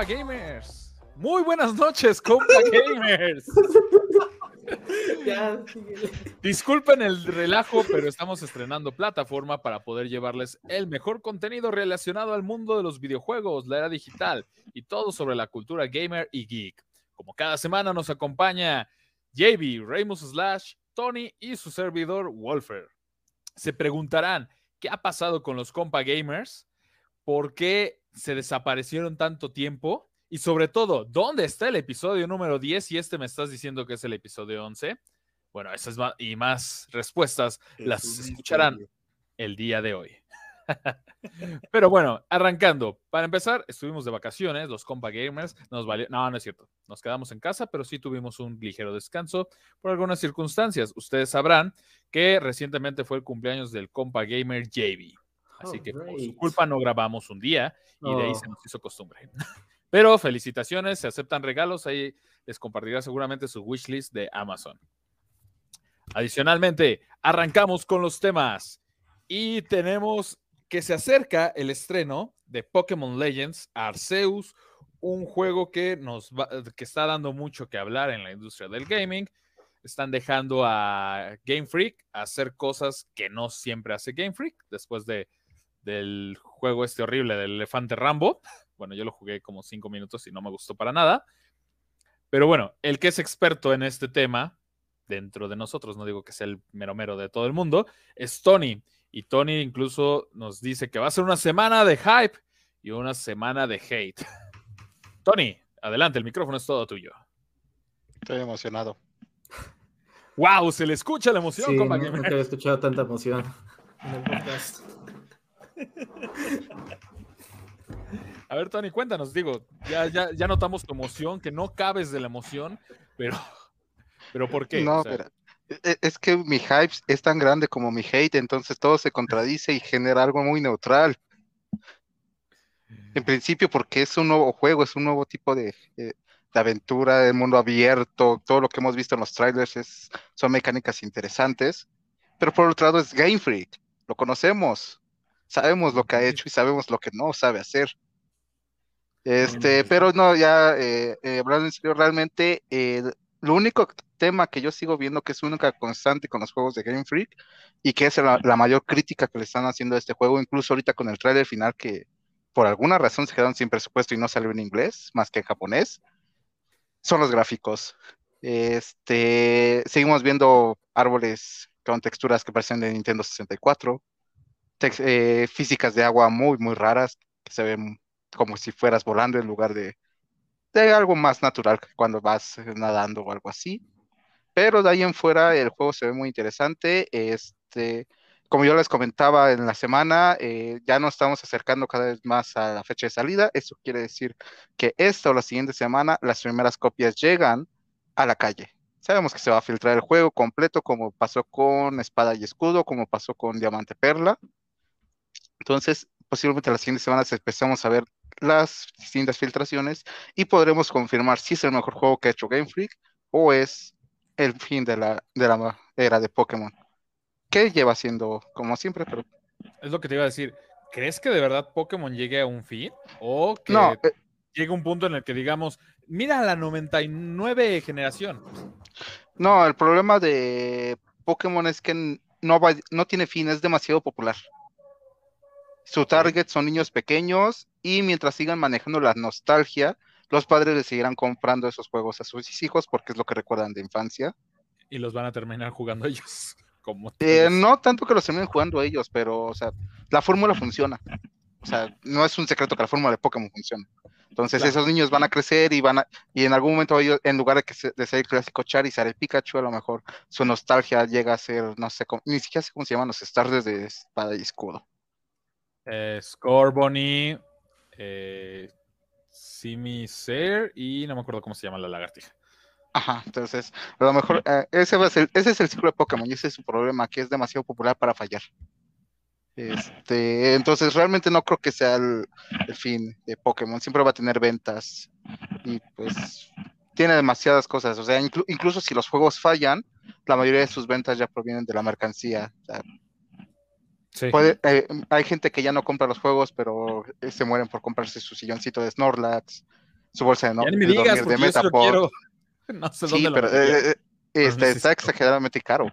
compa gamers. Muy buenas noches, compa gamers. Disculpen el relajo, pero estamos estrenando plataforma para poder llevarles el mejor contenido relacionado al mundo de los videojuegos, la era digital y todo sobre la cultura gamer y geek. Como cada semana nos acompaña JB, Ramos Slash, Tony y su servidor Wolfer. Se preguntarán, ¿qué ha pasado con los compa gamers? ¿Por qué se desaparecieron tanto tiempo? Y sobre todo, ¿dónde está el episodio número 10 y este me estás diciendo que es el episodio 11? Bueno, esas y más respuestas las escucharán el día de hoy. Pero bueno, arrancando. Para empezar, estuvimos de vacaciones, los compa gamers. Nos valió. No, no es cierto. Nos quedamos en casa, pero sí tuvimos un ligero descanso por algunas circunstancias. Ustedes sabrán que recientemente fue el cumpleaños del compa gamer JB. Así que por su culpa no grabamos un día y de ahí se nos hizo costumbre. Pero felicitaciones, se aceptan regalos, ahí les compartirá seguramente su wishlist de Amazon. Adicionalmente, arrancamos con los temas y tenemos que se acerca el estreno de Pokémon Legends Arceus, un juego que nos que está dando mucho que hablar en la industria del gaming. Están dejando a Game Freak hacer cosas que no siempre hace Game Freak después de, del juego este horrible del elefante Rambo. Bueno, yo lo jugué como cinco minutos y no me gustó para nada. Pero bueno, el que es experto en este tema, dentro de nosotros, no digo que sea el mero mero de todo el mundo, es Tony. Y Tony incluso nos dice que va a ser una semana de hype y una semana de hate. Tony, adelante, el micrófono es todo tuyo. Estoy emocionado. ¡Wow! Se le escucha la emoción, sí, no, nunca había escuchado tanta emoción en el podcast. A ver, Tony, cuéntanos, digo, ya, ya, ya notamos tu emoción, que no cabes de la emoción, pero, pero ¿por qué? No, pero e, es que mi hype es tan grande como mi hate, entonces todo se contradice y genera algo muy neutral. En principio, porque es un nuevo juego, es un nuevo tipo de, de, aventura, de mundo abierto, todo lo que hemos visto en los trailers es, son mecánicas interesantes, pero por otro lado es Game Freak, lo conocemos, sabemos lo que ha hecho y sabemos lo que no sabe hacer. Este, pero no, ya eh, eh, hablando en serio, realmente eh, lo único tema que yo sigo viendo que es única constante con los juegos de Game Freak y que es la, la, mayor crítica que le están haciendo a este juego, incluso ahorita con el trailer final que por alguna razón se quedaron sin presupuesto y no salió en inglés, más que en japonés, son los gráficos. Este, seguimos viendo árboles con texturas que parecen de Nintendo 64, eh, físicas de agua muy, muy raras, que se ven como si fueras volando en lugar de, de algo más natural cuando vas nadando o algo así. Pero de ahí en fuera el juego se ve muy interesante. Este, como yo les comentaba en la semana, eh, ya nos estamos acercando cada vez más a la fecha de salida. Eso quiere decir que esta o la siguiente semana las primeras copias llegan a la calle. Sabemos que se va a filtrar el juego completo, como pasó con Espada y Escudo, como pasó con Diamante Perla. Entonces, posiblemente las siguientes semanas empezamos a ver las distintas filtraciones y podremos confirmar si es el mejor juego que ha hecho Game Freak o es el fin de la, de la era de Pokémon. Que lleva siendo como siempre, pero... Es lo que te iba a decir. ¿Crees que de verdad Pokémon llegue a un fin? ¿O que no, eh... llegue un punto en el que digamos, mira la 99 generación? No, el problema de Pokémon es que no, va, no tiene fin, es demasiado popular. Su target son niños pequeños y mientras sigan manejando la nostalgia, los padres le seguirán comprando esos juegos a sus hijos porque es lo que recuerdan de infancia. Y los van a terminar jugando ellos. Como eh, no tanto que los terminen jugando ellos, pero o sea, la fórmula funciona. O sea, no es un secreto que la fórmula de Pokémon funciona. Entonces claro. esos niños van a crecer y van a, y en algún momento ellos, en lugar de que se, de ser el clásico Charizard, el Pikachu, a lo mejor su nostalgia llega a ser, no sé, cómo, ni siquiera sé cómo se llaman los stars de espada y escudo. Eh, Scorbunny, eh, Simiser y no me acuerdo cómo se llama la lagartija. Ajá, entonces, a lo mejor eh, ese, va a ser, ese es el ciclo de Pokémon y ese es su problema, que es demasiado popular para fallar. Este, entonces, realmente no creo que sea el, el fin de Pokémon, siempre va a tener ventas y pues tiene demasiadas cosas, o sea, inclu incluso si los juegos fallan, la mayoría de sus ventas ya provienen de la mercancía. O sea, Sí. Puede, eh, hay gente que ya no compra los juegos, pero eh, se mueren por comprarse su silloncito de Snorlax, su bolsa de, no, Ya ni me de digas, dormir de Metapod. quiero. No sé Sí, dónde lo pero eh, eh, este, está exageradamente caro.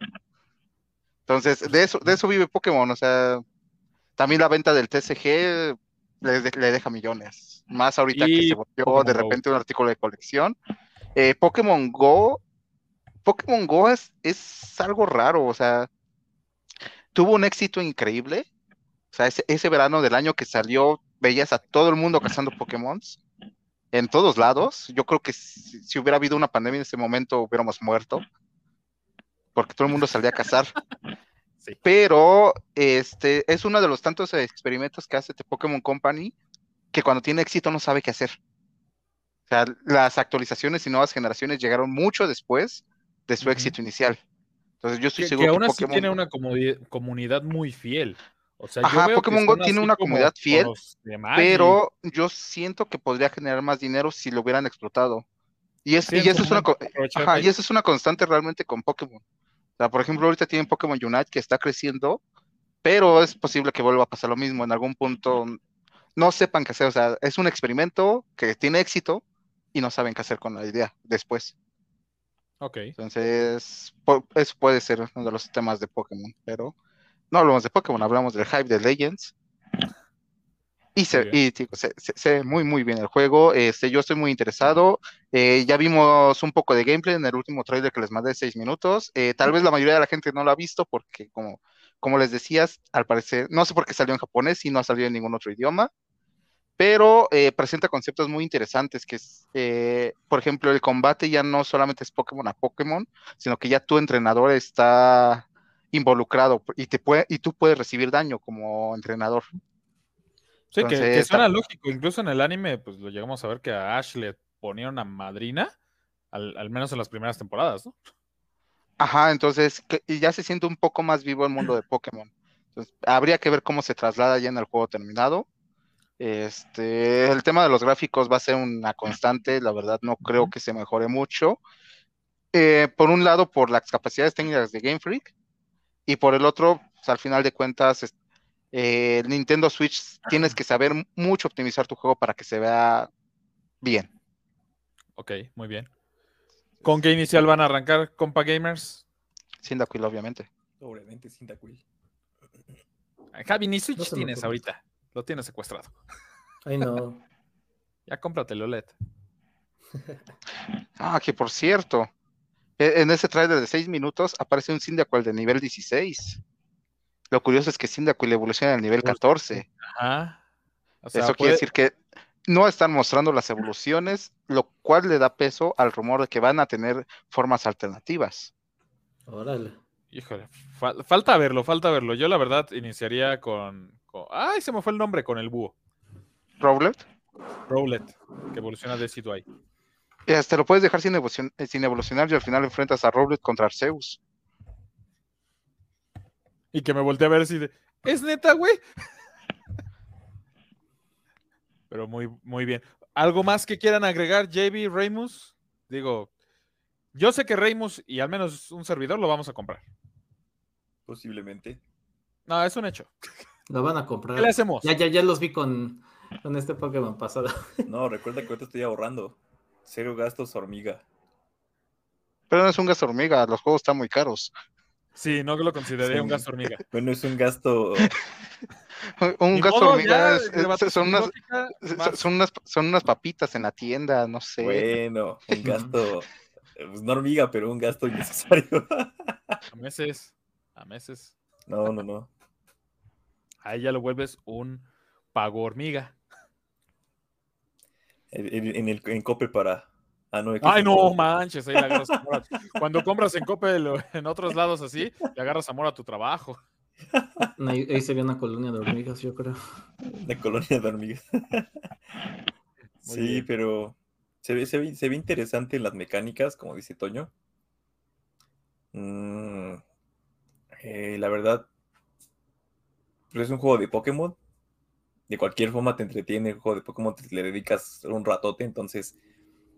Entonces, de eso, de eso vive Pokémon. O sea, también la venta del TCG le, de- le deja millones. Más ahorita que se volvió Pokémon de Go. repente un artículo de colección. Eh, Pokémon Go, Pokémon Go es, es algo raro. O sea, tuvo un éxito increíble. O sea, ese, ese verano del año que salió, veías a todo el mundo cazando Pokémon en todos lados. Yo creo que si, si hubiera habido una pandemia en ese momento hubiéramos muerto. Porque todo el mundo salía a cazar. Sí. Pero este es uno de los tantos experimentos que hace The Pokémon Company que cuando tiene éxito no sabe qué hacer. O sea, las actualizaciones y nuevas generaciones llegaron mucho después de su éxito inicial. Entonces yo estoy Que, seguro que que, aún así Pokémon tiene una comunidad muy fiel. O sea, yo Ajá, veo Pokémon Go tiene una comunidad fiel, pero yo siento que podría generar más dinero si lo hubieran explotado. Y, es, Sí, y en eso es una, ajá, y eso es una constante realmente con Pokémon. O sea, por ejemplo, ahorita tienen Pokémon Unite que está creciendo, pero es posible que vuelva a pasar lo mismo en algún punto. No sepan qué hacer, o sea, es un experimento que tiene éxito y no saben qué hacer con la idea después. Ok. Entonces, eso puede ser uno de los temas de Pokémon, pero no hablamos de Pokémon, hablamos del hype de Legends. Y se, y, se, se- muy, muy bien el juego. Este, yo estoy muy interesado. Eh, ya vimos un poco de gameplay en el último trailer que les mandé de 6 minutos. Eh, tal vez la mayoría de la gente no lo ha visto porque, como, como les decías, al parecer, no sé por qué salió en japonés y no ha salido en ningún otro idioma pero eh, presenta conceptos muy interesantes, que es, eh, por ejemplo, el combate ya no solamente es Pokémon a Pokémon, sino que ya tu entrenador está involucrado y, te puede, y tú puedes recibir daño como entrenador. Sí, que- que, suena lógico. Incluso en el anime, pues lo llegamos a ver que a Ash le ponían una madrina, al, al menos en las primeras temporadas, ¿no? Ajá, entonces que- y ya se siente un poco más vivo el mundo de Pokémon. Entonces, habría que ver cómo se traslada ya en el juego terminado. Este, el tema de los gráficos va a ser una constante, la verdad no creo que se mejore mucho. Eh, por un lado, por las capacidades técnicas de Game Freak, y por el otro, pues, al final de cuentas, es- eh, Nintendo Switch tienes que saber mucho optimizar tu juego para que se vea bien. Ok, muy bien. ¿Con qué inicial van a arrancar, compa gamers? Sin Daquil, obviamente. Obviamente, sin Daquil. Javi, ni Switch No tienes ocurre. ahorita. Lo tienes secuestrado. Ay, no. Ya cómprate el OLED. Ah, que por cierto, e- en ese trailer de 6 minutos aparece un Cyndaquil de nivel 16. Lo curioso es que Cyndaquil evoluciona al nivel 14. Ajá. O sea, Eso puede- quiere decir que no están mostrando las evoluciones, lo cual le da peso al rumor de que van a tener formas alternativas. Órale. Híjole, fal- falta verlo, falta verlo. Yo la verdad iniciaría con, con- Ay, se me fue el nombre, con el búho. Rowlet, Rowlet, que evoluciona de Sidway. y hasta lo puedes dejar sin, evolucion- eh, sin evolucionar y al final enfrentas a Rowlet contra Arceus. Y que me volteé a ver así de... ¿Es neta, güey? Pero muy, muy bien. ¿Algo más que quieran agregar, JB, Reymus? Digo, yo sé que Reymus y al menos un servidor lo vamos a comprar. Posiblemente. No, es un hecho. Lo van a comprar. ¿Qué le hacemos? Ya, ya, ya los vi con, con este Pokémon pasado. No, recuerda que ahorita estoy ahorrando. Cero gastos hormiga. Pero no es un gasto hormiga, los juegos están muy caros. Sí, no lo consideraría Sí. un gasto hormiga. Bueno, es un gasto. Un Ni gasto modo, hormiga es- es- son, unas, son unas, son unas papitas en la tienda, no sé. Bueno, un gasto. Pues no hormiga, pero un gasto innecesario. A meses, a meses. No, no, no. Ahí ya lo vuelves un pago hormiga. En, el en Coppel para. Ah, no. Ay, no manches, ahí le agarras amor a- Cuando compras en Coppel o en otros lados así, le agarras amor a tu trabajo. Ahí, ahí se ve una colonia de hormigas, yo creo. La colonia de hormigas. sí, bien. pero se ve, se, ve, se ve interesante en las mecánicas, como dice Toño. Mm, eh, la verdad, pues es un juego de Pokémon. De cualquier forma te entretiene el juego de Pokémon, le dedicas un ratote, entonces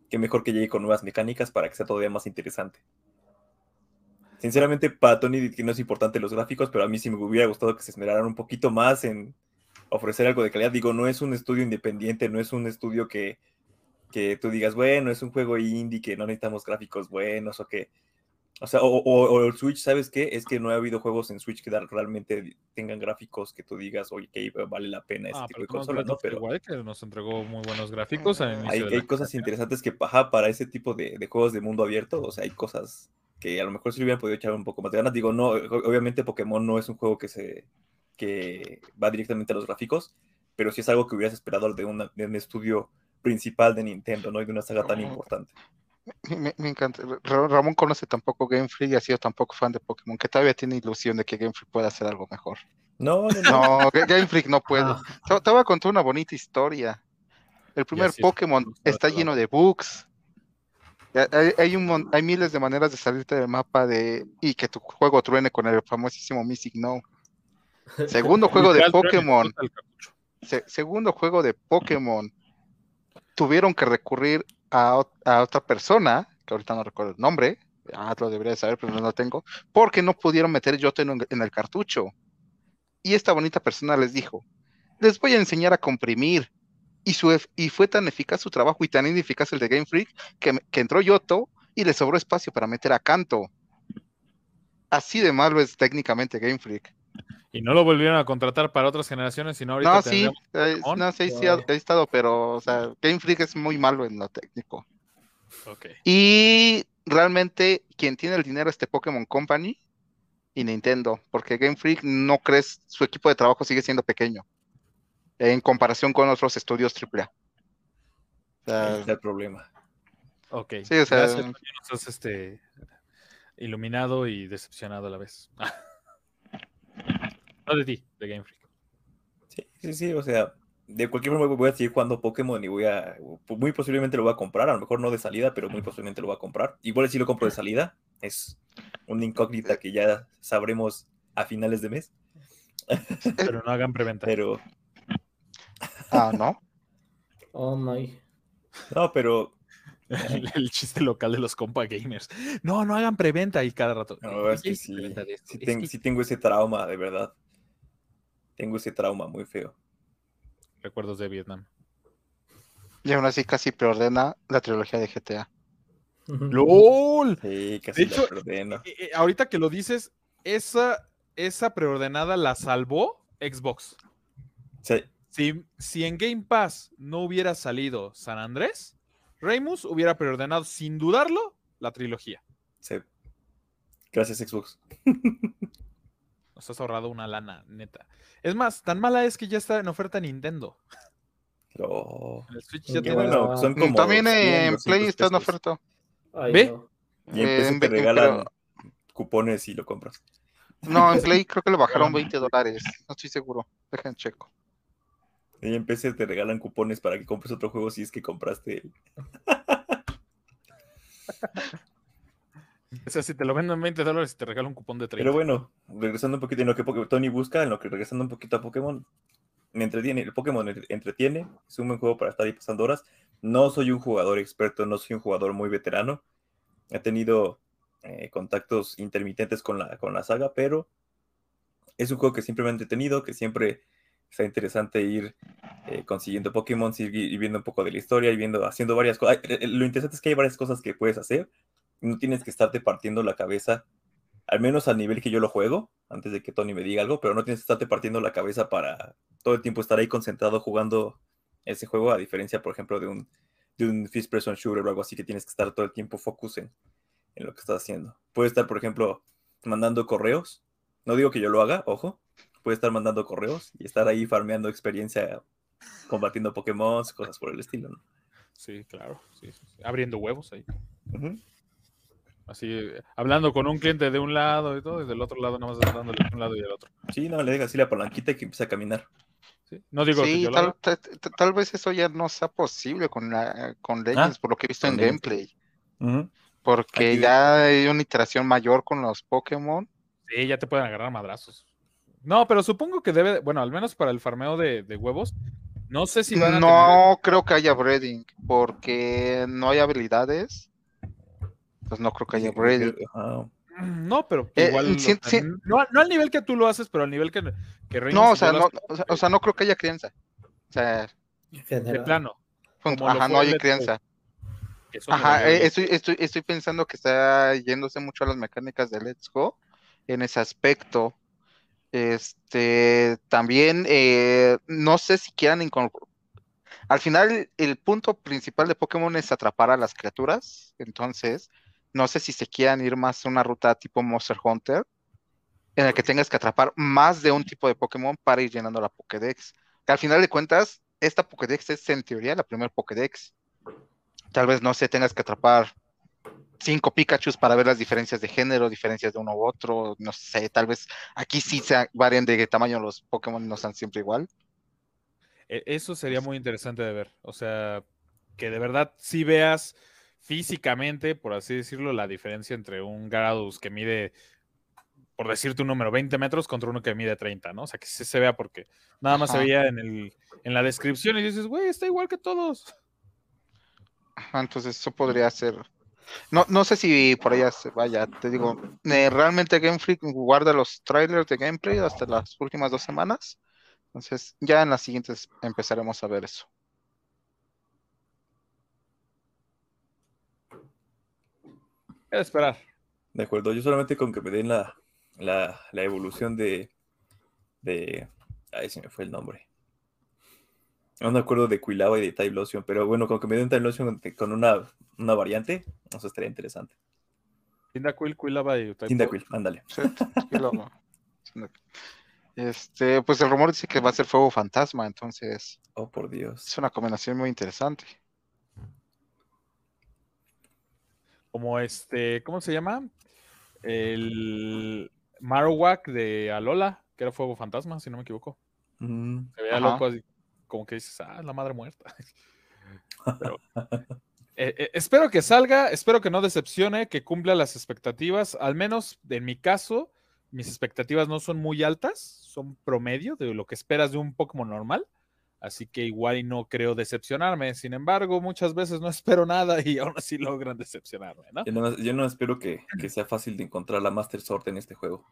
qué mejor que llegue con nuevas mecánicas para que sea todavía más interesante. Sinceramente, para Tony que no es importante los gráficos, pero a mí sí me hubiera gustado que se esmeraran un poquito más en ofrecer algo de calidad. Digo, no es un estudio independiente, no es un estudio que que tú digas, bueno, es un juego indie, que no necesitamos gráficos buenos o que... O sea, o, o- o el Switch, ¿sabes qué? Es que no ha habido juegos en Switch que realmente tengan gráficos que tú digas, oye, que vale la pena ese Ah, tipo de tenemos consola, Breath ¿no? Pero Wild, que nos entregó muy buenos gráficos al hay, hay cosas interesantes que, ajá, para ese tipo de, de juegos de mundo abierto, o sea, hay cosas que a lo mejor se hubieran podido echar un poco más de ganas. Digo, no, obviamente Pokémon no es un juego que se que va directamente a los gráficos, pero sí es algo que hubieras esperado de, una- de un estudio principal de Nintendo, ¿no? Y de una saga tan importante. Me, me encanta. Ra- Ramón conoce tampoco Game Freak y ha sido tampoco fan de Pokémon, que todavía tiene ilusión de que Game Freak pueda hacer algo mejor. No, no, no. No, Ga- Game Freak no puede. Ah, Te, te voy a contar una bonita historia. El primer Pokémon está lleno de bugs. Hay, hay un hay miles de maneras de salirte del mapa de y que tu juego truene con el famosísimo Mystic No. Segundo juego de Pokémon. se- segundo juego de Pokémon. Tuvieron que recurrir a, a otra persona, que ahorita no recuerdo el nombre, ah, lo debería de saber, pero no lo tengo, porque no pudieron meter Yoto en, el cartucho. Y esta bonita persona les dijo, les voy a enseñar a comprimir. Y, su, y fue tan eficaz su trabajo y tan ineficaz el de Game Freak que, que entró Yoto y le sobró espacio para meter a Canto. Así de malo es técnicamente Game Freak. Y no lo volvieron a contratar para otras generaciones, sino ahorita No, sí, eh, no, sí, sí, ha, estado, pero, o sea, Game Freak es muy malo en lo técnico. Ok. Y realmente quien tiene el dinero es este Pokémon Company y Nintendo, porque Game Freak no crees, su equipo de trabajo sigue siendo pequeño en comparación con otros estudios AAA. O sea, está el problema. Ok. Sí, o sea- Gracias, Toño, nos has este, iluminado y decepcionado a la vez. no de ti, de Game Freak. Sí, sí, sí, o sea, de cualquier forma voy a seguir jugando Pokémon y voy a, muy posiblemente lo voy a comprar, a lo mejor no de salida, pero muy posiblemente lo voy a comprar. Igual si lo compro de salida, es una incógnita que ya sabremos a finales de mes, Pero no hagan preventa. pero, ah, ¿no? oh my. no, pero, El, el chiste local de los compa gamers. No, no hagan preventa y cada rato. no, es "Oye, que sí, preventa de esto, sí, es ten- que-". sí tengo ese trauma, de verdad. Tengo ese trauma muy feo. Recuerdos de Vietnam. Y aún así casi preordena la trilogía de GTA. ¡LOL! Sí, casi De hecho, la. Eh, eh, ahorita que lo dices, esa, esa preordenada la salvó Xbox. Sí, Si, si en Game Pass no hubiera salido San Andrés, Raymus hubiera preordenado sin dudarlo la trilogía. sí. Gracias, Xbox. Nos has ahorrado una lana, neta. Es más, tan mala es que ya está en oferta Nintendo. Oh. En el Switch ya tiene- bueno, son como También 100, en 200 Play está en oferta. Ay, ¿Ve? no. Y en Eh, PC en te regalan cupones y lo compras. No, en Play creo que le bajaron 20 dólares. No estoy seguro. Dejen checo. Y en PC te regalan cupones para que compres otro juego si es que compraste. el- O sea, si te lo vendo en 20 dólares, te regalo un cupón de 30. Pero bueno, regresando un poquito en lo que Tony busca, en lo que regresando un poquito a Pokémon, me entretiene. El Pokémon entretiene, es un buen juego para estar ahí pasando horas. No soy un jugador experto, no soy un jugador muy veterano. He tenido eh, contactos intermitentes con la, con la saga, pero es un juego que siempre me ha entretenido, que siempre está interesante ir eh, consiguiendo Pokémon, ir, ir viendo un poco de la historia y viendo, haciendo varias cosas. Ay, eh, Lo interesante es que hay varias cosas que puedes hacer. No tienes que estarte partiendo la cabeza, al menos al nivel que yo lo juego, antes de que Tony me diga algo, pero no tienes que estarte partiendo la cabeza para todo el tiempo estar ahí concentrado jugando ese juego, a diferencia, por ejemplo, de un, de un First Person Shooter o algo así que tienes que estar todo el tiempo focus en, en lo que estás haciendo. Puedes estar, por ejemplo, mandando correos. No digo que yo lo haga, ojo. Puedes estar mandando correos y estar ahí farmeando experiencia, combatiendo Pokémon, cosas por el estilo, ¿no? Sí, claro. sí. Abriendo huevos ahí. Ujú. Así, hablando con un cliente de un lado y todo, y del otro lado nada más dándole de un lado y del otro. Sí, no, le dejas así la palanquita y que empieza a caminar. ¿sí? No digo que yo tal, tal- vez eso ya no sea posible con, la, con Legends, por lo que he visto en Legends. gameplay. Porque Aquí- ya hay una iteración mayor con los Pokémon. Sí, ya te pueden agarrar madrazos. No, pero supongo que debe, bueno, al menos para el farmeo de, de huevos, no sé si van a No creo que haya breeding, porque no hay habilidades. Pues no creo que haya breeding. Ajá. tener- No, pero Eh, igual. sí. No, no al nivel que tú lo haces, pero al nivel que, que No, o sea, no, o sea, o sea, no creo que haya crianza. O sea, de plano. Ajá, no hay crianza. Eso Ajá, eh, estoy, estoy, estoy pensando que está yéndose mucho a las mecánicas de Let's Go en ese aspecto. Este, también, eh, no sé si quieran incorporar. Al final, el punto principal de Pokémon es atrapar a las criaturas. Entonces, no sé si se quieran ir más a una ruta tipo Monster Hunter, en el que tengas que atrapar más de un tipo de Pokémon para ir llenando la Pokédex. Que al final de cuentas, esta Pokédex es en teoría la primera Pokédex. Tal vez, no sé, tengas que atrapar cinco Pikachus para ver las diferencias de género, diferencias de uno u otro, no sé, tal vez aquí sí se varían de tamaño los Pokémon, no están siempre igual. E- Eso sería muy interesante de ver. O sea, que de verdad sí veas físicamente, por así decirlo, la diferencia entre un Gyarados que mide, por decirte un número, 20 metros contra uno que mide 30, ¿no? O sea, que sí se vea porque nada más se veía en, el, en la descripción y dices, güey, está igual que todos. Ajá, entonces eso podría ser. No, no sé si por allá se vaya, te digo, eh, realmente Game Freak guarda los trailers de gameplay hasta las últimas dos semanas. Entonces, ya en las siguientes empezaremos a ver eso. Era esperar. De acuerdo, yo solamente con que me den la, la, la evolución de, de. Ay, se me fue el nombre. No me acuerdo de Quilava y de Typhlosion, pero bueno, con que me den Typhlosion con una, una variante, eso estaría interesante. Cyndaquil, Quilava y Typhlosion. Cyndaquil, ándale. Este, pues el rumor dice que va a ser fuego fantasma, entonces Oh, por Dios. es una combinación muy interesante. Como este, ¿cómo se llama? El Marowak de Alola, que era Fuego Fantasma, si no me equivoco. Mm, Se veía Ajá. loco, así, como que dices, ah, es la madre muerta. Pero, eh, eh, espero que salga, espero que no decepcione, que cumpla las expectativas. Al menos en mi caso, mis expectativas no son muy altas, son promedio de lo que esperas de un Pokémon normal. Así que igual y no creo decepcionarme. Sin embargo, muchas veces no espero nada y aún así logran decepcionarme, ¿no? yo, no, yo no espero que, que sea fácil de encontrar la Master Sword en este juego.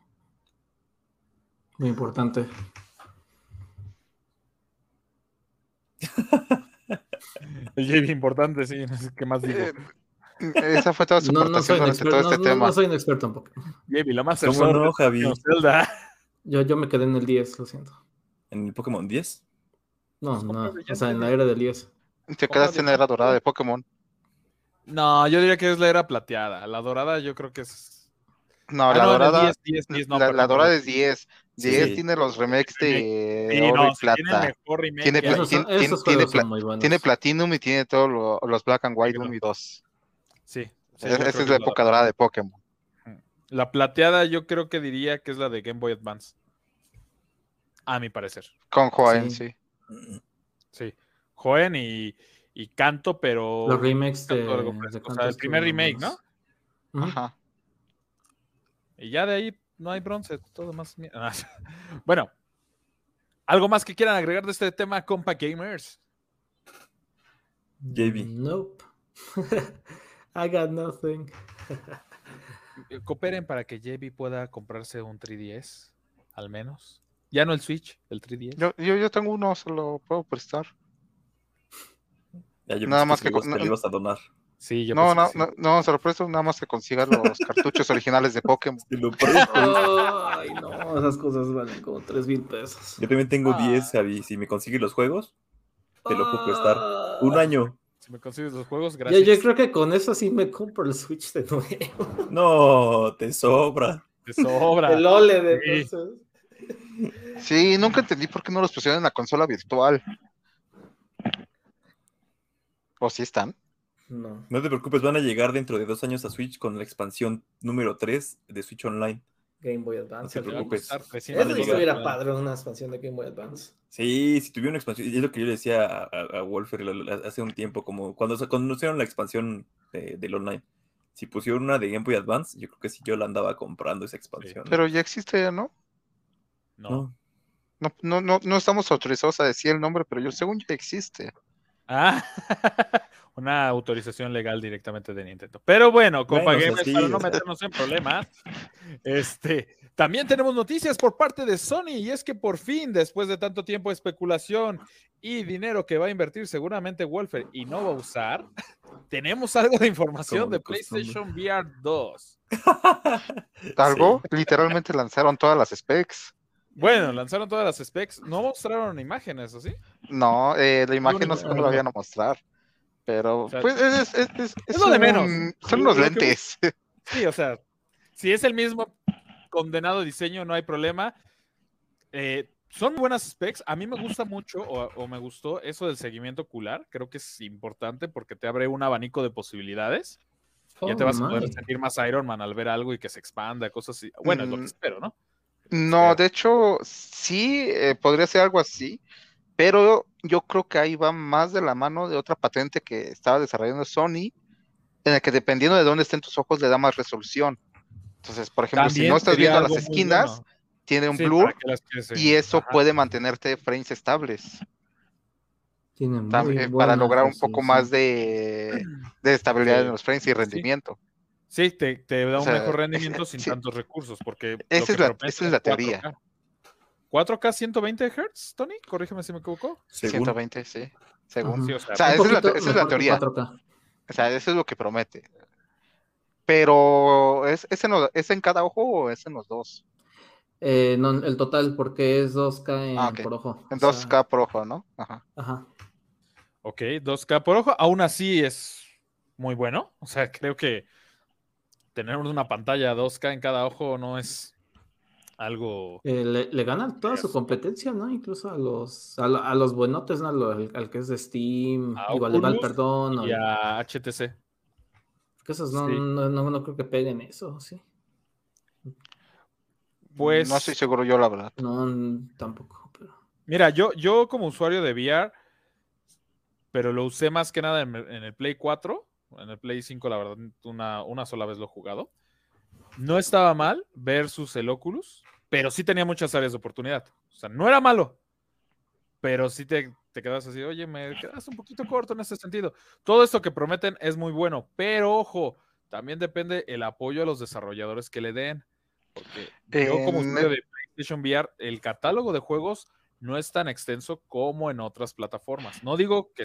Muy importante. El JV importante, sí, no sé qué más digo. Eh, esa fue toda su No, no soy aportación un durante experto, todo no, este no- tema. no soy un experto Pokémon. JV, la más ¿Cómo no, Javi? Zelda. Yo, yo me quedé en el 10, lo siento. ¿En el Pokémon 10? No, no, o sea, en la tiene. era del 10. Te quedaste en la era dorada de Pokémon. No, yo diría que es la era plateada. La dorada yo creo que es... No, Ah, la no, dorada, 10, 10, 10, no, la, la dorada es 10. Sí. 10 tiene los remakes de Sí, oro no, y sí, tiene plata. mejor remake Tiene Esos, tiene- son- esos tiene juegos pla-. Tiene Platinum y tiene todos lo- los Black and White Pero- 1 y 2. Sí. sí, Es- Esa es la época dorada de Pokémon. La plateada yo creo que diría que es la de Game Boy Advance. A mi parecer. Con Joen, Sí. Sí. Joven y, y canto, pero... Los remakes de. canto. O sea, el primer remake, ¿no? Ajá. Y ya de ahí no hay bronce, todo más. Bueno, ¿algo más que quieran agregar de este tema, compa gamers? JB. Nope. I got nothing. Cooperen para que JB pueda comprarse un 3DS, al menos. Ya no el Switch, el 3DS. Yo, yo, yo tengo uno, se lo puedo prestar. Ya, yo Nada más que, que con- te lo ibas a donar. Sí, yo No, no, que sí. no, no, se lo presto nada más que consiga los cartuchos originales de Pokémon. Te lo presto. Ay, no, esas cosas valen como 3 mil pesos. Yo también tengo Ah. 10, Javi. Si me consigues los juegos, te lo puedo prestar. Un año. Si me consigues los juegos, Yo, gracias. yo creo que con eso sí me compro el Switch de nuevo. No, te sobra. Te sobra. El OLED, Sí. entonces. Sí, nunca entendí por qué no los pusieron en la consola virtual. ¿O sí están? No. No te preocupes, van a llegar dentro de dos años a Switch con la expansión número 3 de Switch Online. Game Boy Advance. No te preocupes. Eso 300 Van a sí llegar. estuviera padre, una expansión de Game Boy Advance. Sí, si tuviera una expansión, y es lo que yo le decía a, a, a Wolfer hace un tiempo, como cuando, se- cuando anunciaron la expansión de- del online. Si pusieron una de Game Boy Advance, yo creo que sí yo la andaba comprando esa expansión. Pero ya existe, ¿no? No. no, No, no, no, no estamos autorizados a decir el nombre, pero yo según ya existe. Ah, una autorización legal directamente de Nintendo. Pero bueno, compa Bueno, gamers, sí, para no meternos en problemas, este, También tenemos noticias por parte de Sony y es que por fin, después de tanto tiempo de especulación y dinero que va a invertir seguramente Wolfer y no va a usar, tenemos algo de información de. PlayStation VR 2. Algo, literalmente lanzaron todas las specs. Bueno, lanzaron todas las specs, no mostraron imágenes, ¿o sí? No, eh, la imagen no sé cómo la vayan a mostrar. Pero, O sea, pues, es, es- es- es lo de un- menos. Son Lo- unos lo que- lentes. Sí, o sea, si es el mismo condenado diseño, no hay problema. Eh, son buenas specs. A mí me gusta mucho, o, o me gustó eso del seguimiento ocular. Creo que es importante porque te abre un abanico de posibilidades. ya te Oh, vas a poder sentir más Iron Man al ver algo y que se expanda, cosas así. Bueno, es lo que Mm. espero, ¿no? No, Espero. de hecho, sí, eh, podría ser algo así, pero yo creo que ahí va más de la mano de otra patente que estaba desarrollando Sony, en el que dependiendo de dónde estén tus ojos le da más resolución. Entonces, por ejemplo, si no estás viendo las esquinas, bueno. tiene un Sí, blur y eso Ajá. puede mantenerte frames estables. Tiene también para lograr un poco más de, de estabilidad Sí. en los frames y rendimiento. Sí, te, te da O un sea, mejor rendimiento sin sí. tantos recursos, porque... Esa es la- esa es la teoría. 4K. 4K 120 Hz, Tony, corrígeme si me equivoco. Según. 120, sí, según. Sí, o sea, O sea, Un esa es la, esa es la teoría. 4K. O sea, eso es lo que promete. Pero, ¿es, es, en, ¿es en cada ojo o es en los dos? Eh, no, el total, porque es 2K en- Ah, ok. por ojo. En o sea, 2K por ojo, ¿no? Ajá. Ajá. Ok, 2K por ojo, aún así es muy bueno. O sea, creo que tener una pantalla 2K en cada ojo no es algo. Eh, le, le ganan toda su competencia, ¿no? Incluso a los, a, a los buenotes, ¿no? Al, que es de Steam, A igual Oculus perdón. o- Y a HTC. que esos no, sí. no, no, no creo que peguen eso, sí. Pues, No estoy seguro yo, la verdad. No, tampoco, pero. mira, yo, yo como usuario de VR, pero lo usé más que nada en, en el Play 4. En el Play 5, la verdad, una, una sola vez lo he jugado. No estaba mal versus el Oculus, pero sí tenía muchas áreas de oportunidad. O sea, no era malo, pero sí te, te quedas así, oye, me quedas un poquito corto en ese sentido. Todo esto que prometen es muy bueno, pero ojo, también depende el apoyo a los desarrolladores que le den. Porque yo como usuario de PlayStation VR, el catálogo de juegos no es tan extenso como en otras plataformas. No digo que,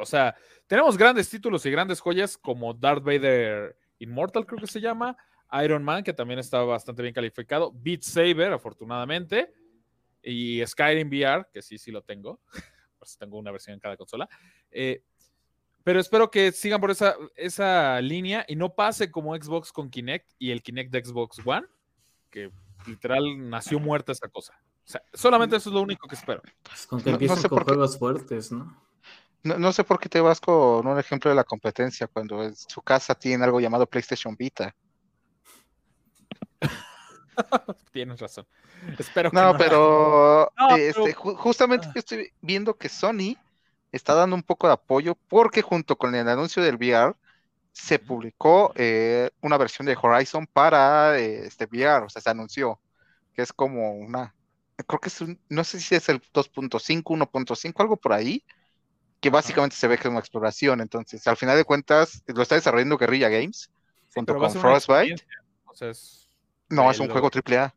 o sea, tenemos grandes títulos y grandes joyas como Darth Vader Immortal, creo que se llama, Iron Man, que también está bastante bien calificado, Beat Saber, afortunadamente, y Skyrim VR, que sí, sí lo tengo, pues tengo una versión en cada consola. Eh, pero espero que sigan por esa, esa línea y no pase como Xbox con Kinect y el Kinect de Xbox One, que literal nació muerta esa cosa. O sea, solamente eso es lo único que espero. pues, con que No- no empiecen sé con juegos fuertes, ¿no? No, no sé por qué te vas con un ejemplo de la competencia cuando en su casa tiene algo llamado PlayStation Vita. Tienes razón. Espero que No, pero, No, este, pero- ju- justamente Ah. yo estoy viendo que Sony está dando un poco de apoyo porque junto con el anuncio del VR se publicó eh, una versión de Horizon para eh, este VR, o sea, se anunció que es como una, creo que es un, no sé si es el 2.5, 1.5, algo por ahí, que básicamente se ve que es una exploración, entonces al final de cuentas lo está desarrollando Guerrilla Games Sí, junto con Frostbite. experiencia. O sea, es- No, es un juego AAA.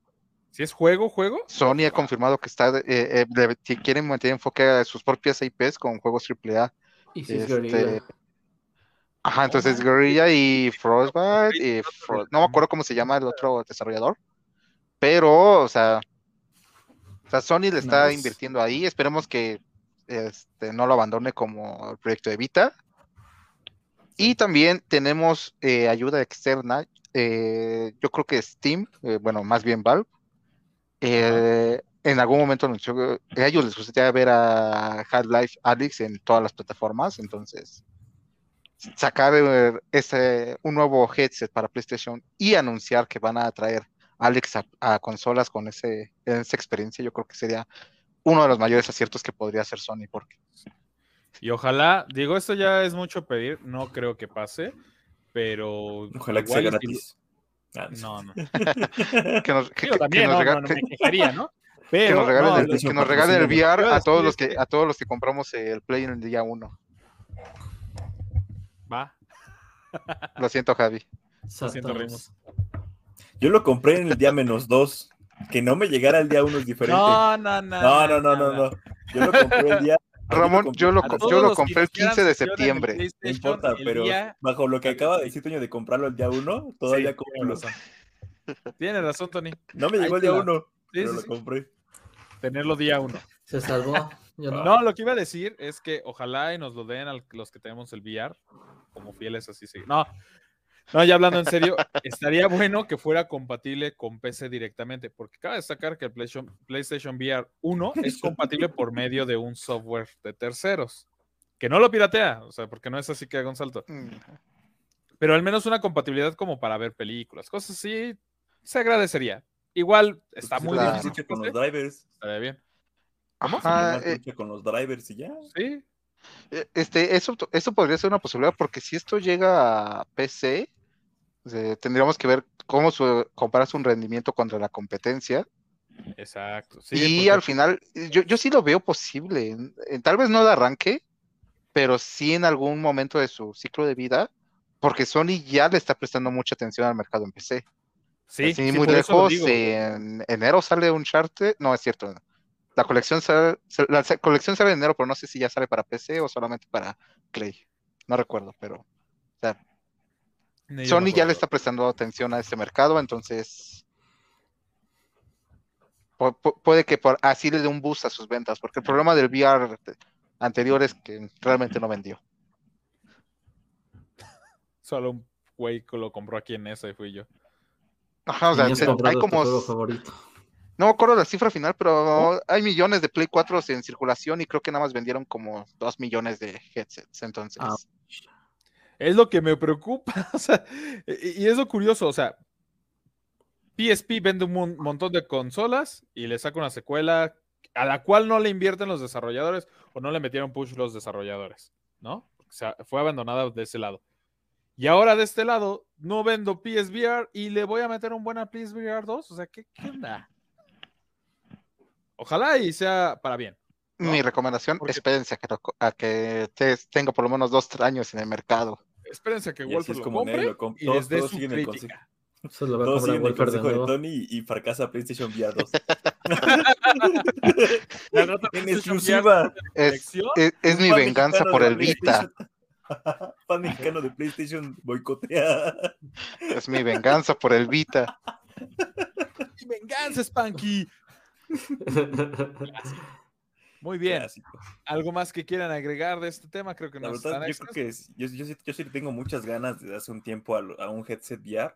si es juego, juego. Sony ha confirmado que está eh, eh, de- que quieren mantener enfoque a sus propias IPs con juegos AAA. Y si es Este, Guerrilla. Ajá, entonces man. Guerrilla y Frostbite y Fro- no me acuerdo cómo se llama el otro desarrollador, pero o sea, o sea, Sony le está Nice. invirtiendo ahí, esperemos que este, no lo abandone como el proyecto de Vita. Y también tenemos eh, ayuda externa, eh, yo creo que Steam, eh, bueno, más bien Valve, eh, en algún momento anunció que a ellos les gustaría ver a Half-Life Alyx en todas las plataformas, entonces sacar eh, ese, un nuevo headset para PlayStation y anunciar que van a traer Alex a, a consolas con ese, esa experiencia, yo creo que sería uno de los mayores aciertos que podría hacer Sony, porque Y ojalá, digo, esto ya es mucho pedir, no creo que pase, pero Ojalá que sea y gratis. Ah, No, no. que nos, que- Digo, que- nos no, rega- no, no que- me quejaría, ¿no? que Pero nos regalen no, el, que nos regalen el VR a todos los que a todos los que compramos el Play en el día uno. va. Lo siento, Javi. Lo siento. Yo lo compré en el día menos dos. Que no me llegara el día uno es diferente. No, no, no. No, no, no, no, no. Yo lo compré el día. Ramón, yo lo, A co- todos yo lo compré el nos quieran 15 de septiembre. No importa, pero día- bajo lo que acaba de decir Toño de comprarlo el día uno, todavía Sí, compro. tienes razón. Tienes razón, Tony. No me Ahí llegó el día va. uno, Sí, pero sí, lo sí. compré. Tenerlo día uno. Se salvó. Yo no. No, lo que iba a decir es que ojalá y nos lo den a los que tenemos el VR, como fieles así sí. No, no, ya hablando en serio, estaría bueno que fuera compatible con PC directamente, porque cabe destacar que el PlayStation, PlayStation VR 1 es compatible por medio de un software de terceros, que no lo piratea, o sea, porque no es así que haga un salto, pero al menos una compatibilidad como para ver películas, cosas así, se agradecería. Igual está Pues muy la- difícil con los drivers. estaría bien. Ajá, Simplemente eh, con los drivers y ya. Sí, Este, eso, eso podría ser una posibilidad porque si esto llega a PC, eh, tendríamos que ver cómo su, comparas un rendimiento contra la competencia. exacto. Sí, y porque- al final, yo, yo sí lo veo posible. tal vez no de arranque, pero sí en algún momento de su ciclo de vida, porque Sony ya le está prestando mucha atención al mercado en PC. Sí, Así sí, muy lejos, en enero sale un charte, no es cierto. La colección sale, la colección sale en enero, pero no sé si ya sale para PC o solamente para Play. No recuerdo, pero o sea, Sony ya le está prestando atención a este mercado, entonces pu- pu- puede que por así le dé un boost a sus ventas, porque el problema del VR anterior es que realmente no vendió. Solo un güey que lo compró aquí en esa y fui yo. Ajá, o sea, se- hay como favorito. No me acuerdo la cifra final, pero hay millones de Play 4 en circulación y creo que nada más vendieron como 2 millones de headsets. Entonces, Ah. Es lo que me preocupa. o sea, y es lo curioso, o sea, PSP vende un mon- montón de consolas y le saca una secuela a la cual no le invierten los desarrolladores o no le metieron push los desarrolladores, ¿no? O sea, fue abandonada de ese lado. Y ahora de este lado, no vendo PSVR y le voy a meter un buen PSVR 2. O sea, ¿qué, qué onda? Ojalá y sea para bien. ¿no? mi recomendación, Porque- espérense a que, a que te- tenga por lo menos 2 años en el mercado. Espérense a que es lo como compre lo comp- y les dé su crítica. Eso lo va a Todos siguen el de consejo de nuevo. Tony y, fracasa PlayStation VR 2. Y al rato en exclusiva. Es, es, es mi venganza por de el Vita. Fan mexicano de PlayStation boicotea. Es mi venganza por el Vita. ¡Y venganza, Spanky! Muy bien. Clásico. ¿Algo más que quieran agregar de este tema? Creo que no yo creo que es- yo, yo sí, yo sí tengo muchas ganas desde hace un tiempo a, un headset VR.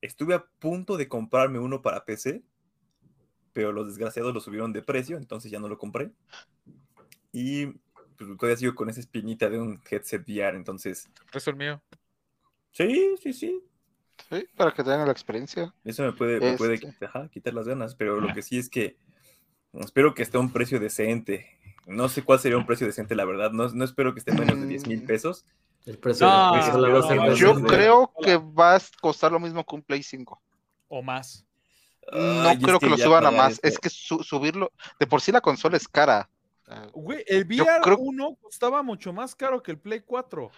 Estuve a punto de comprarme uno para PC, pero los desgraciados lo subieron de precio, entonces ya no lo compré. Y pues todavía sigo con esa espinita de un headset VR, entonces Eso es mío. sí, sí, sí. Sí, para que tengan la experiencia. Eso me puede, me puede Este. ajá, quitar las ganas, pero lo que sí es que espero que esté a un precio decente. No sé cuál sería un precio decente, la verdad. No, no espero que esté menos de 10 mil Mm. pesos. El precio No, no, Yo creo que va a costar lo mismo que un Play 5. O más. No Ay, es creo que, lo suban a más. Es que su- subirlo, de por sí la consola es cara. Güey, el VR creo- 1 costaba mucho más caro que el Play 4.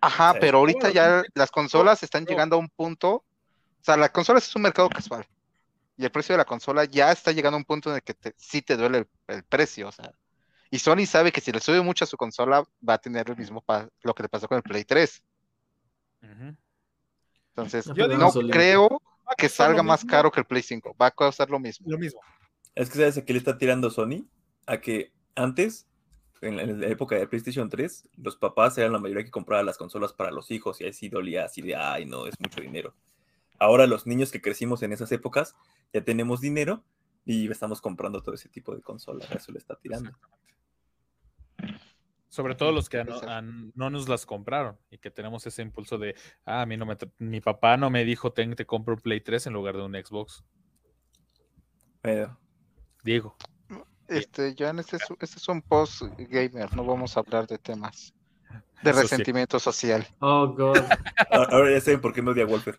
Ajá, pero ahorita ya las consolas están no. llegando a un punto. O sea, las consolas es un mercado casual. Y el precio de la consola ya está llegando a un punto en el que te- sí te duele el, el precio. O sea. Y Sony sabe que si le sube mucho a su consola, va a tener el mismo pa- lo que le pasó con el Play 3. Entonces, Yo no creo que salga más mismo, caro que el Play 5. Va a costar lo mismo. Lo mismo. Es que sabes a qué le está tirando Sony, a que antes, en la, en la época de PlayStation 3, los papás eran la mayoría que compraba las consolas para los hijos y ahí sí dolía así de, ay, no, es mucho dinero. Ahora los niños que crecimos en esas épocas ya tenemos dinero y estamos comprando todo ese tipo de consolas, eso le está tirando. Sobre todo los que no, nos las compraron y que tenemos ese impulso de, ah, a mí no me, mi papá no me dijo, ten, te compro un Play 3 en lugar de un Xbox. Bueno, Digo, Este, ya este es, este es un post gamer, no vamos a hablar de temas de Social. resentimiento social. Oh, God. a- ahora ya saben por qué me odia Wolfer.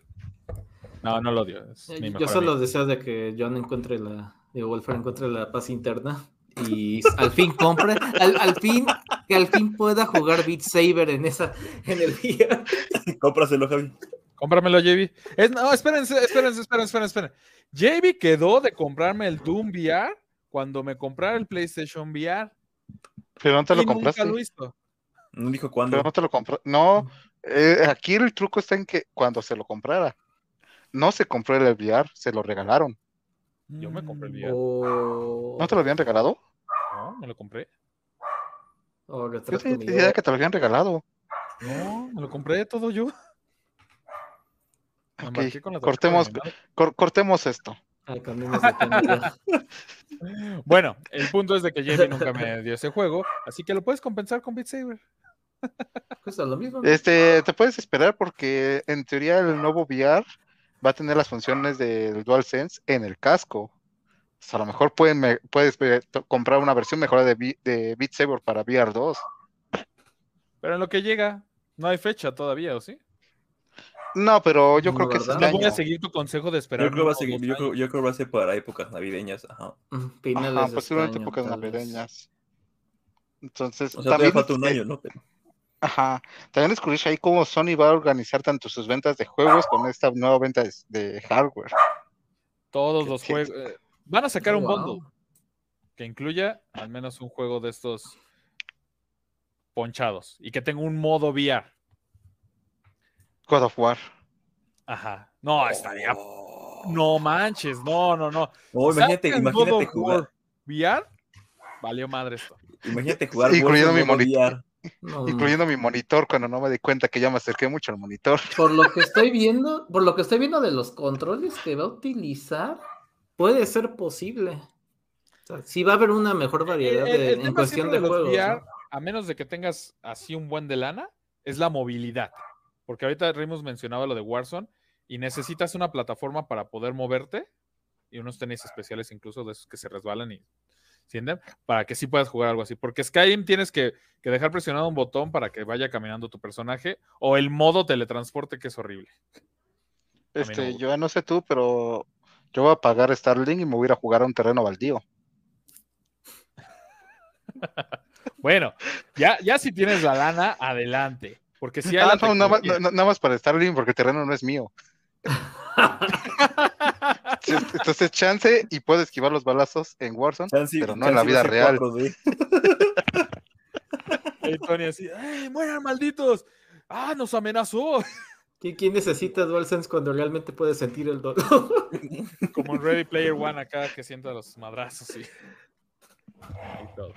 no, no lo odio. mi Yo solo amigo. deseo de que John encuentre la, digo, Wolfer encuentre la paz interna y al fin compre, al, al fin, que al fin pueda jugar Beat Saber en esa, en el día. Cómpraselo, Javi. Cómpramelo, JB. Es, no, espérense, espérense, espérense, espérense, espérense. JB quedó de comprarme el Doom VR cuando me comprara el PlayStation VR. Pero no te lo y nunca compraste. lo hizo. No dijo Pero cuándo. no te lo compró. No, eh, aquí el truco está en que cuando se lo comprara, no se compró el VR, se lo regalaron. Yo me compré el VR. O, ¿No te lo habían regalado? No, me lo compré. o Yo retraso tenía idea de que te lo habían regalado. No, me lo compré todo yo. Me Ok, embarqué con la tarjeta cortemos, cor- cortemos esto. Ay, de. Bueno, el punto es de que JB nunca me dio ese juego, así que lo puedes compensar con Beat Saber. Cuesta lo mismo. Este, te puedes esperar porque en teoría el nuevo VR va a tener las funciones del DualSense en el casco. O sea, a lo mejor pueden me- puedes comprar una versión mejorada de, de Beat Saber para VR 2. Pero en lo que llega, no hay fecha todavía, ¿o sí? No, pero yo No, creo que este No voy a seguir tu consejo de esperar. Yo creo, que va a seguir- yo, creo, yo creo va a ser para épocas navideñas. Ajá. Mm, Finales Ajá, posiblemente este año, épocas navideñas. Entonces, O sea, también, falta un eh, año, ¿no? Pero Ajá. También descubrí ahí cómo Sony va a organizar tanto sus ventas de juegos con esta nueva venta de, de hardware. Todos los juegos. eh, van a sacar Oh, un wow. bundle que incluya al menos un juego de estos ponchados y que tenga un modo VR. God of War. Ajá. No, estaría. Oh. No manches, no, no, no. No, imagínate, imagínate jugar. VR. Valió madre esto. Imagínate jugar Sí, incluyendo mi monitor. No, Incluyendo mi monitor cuando no me di cuenta que ya me acerqué mucho al monitor. Por lo que estoy viendo, por lo que estoy viendo de los controles que va a utilizar, puede ser posible. O sea, sí va a haber una mejor variedad El- el- de- el en cuestión de los juegos. VR, ¿no? a menos de que tengas así un buen de lana, es la movilidad. Porque ahorita Rimus mencionaba lo de Warzone y necesitas una plataforma para poder moverte y unos tenis especiales incluso de esos que se resbalan y ¿entienden? Para que sí puedas jugar algo así. Porque Skyrim tienes que, que dejar presionado un botón para que vaya caminando tu personaje o el modo teletransporte que es horrible. Este, no. yo no sé tú, pero yo voy a pagar Starlink y me voy a ir a jugar a un terreno baldío. Bueno, ya, ya si tienes la lana, adelante. Porque si hay Ah, la no, nada no- nada más para Starlink porque el terreno no es mío. Entonces, chance y puedo esquivar los balazos en Warzone, Chance- pero no en la vida real. 4D. Y Tony así, ¡ay, mueran malditos! ¡Ah, nos amenazó! ¿Qui- ¿Quién necesita DualSense cuando realmente puede sentir el dolor? Como en Ready Player One acá que sienta los madrazos y, y todo.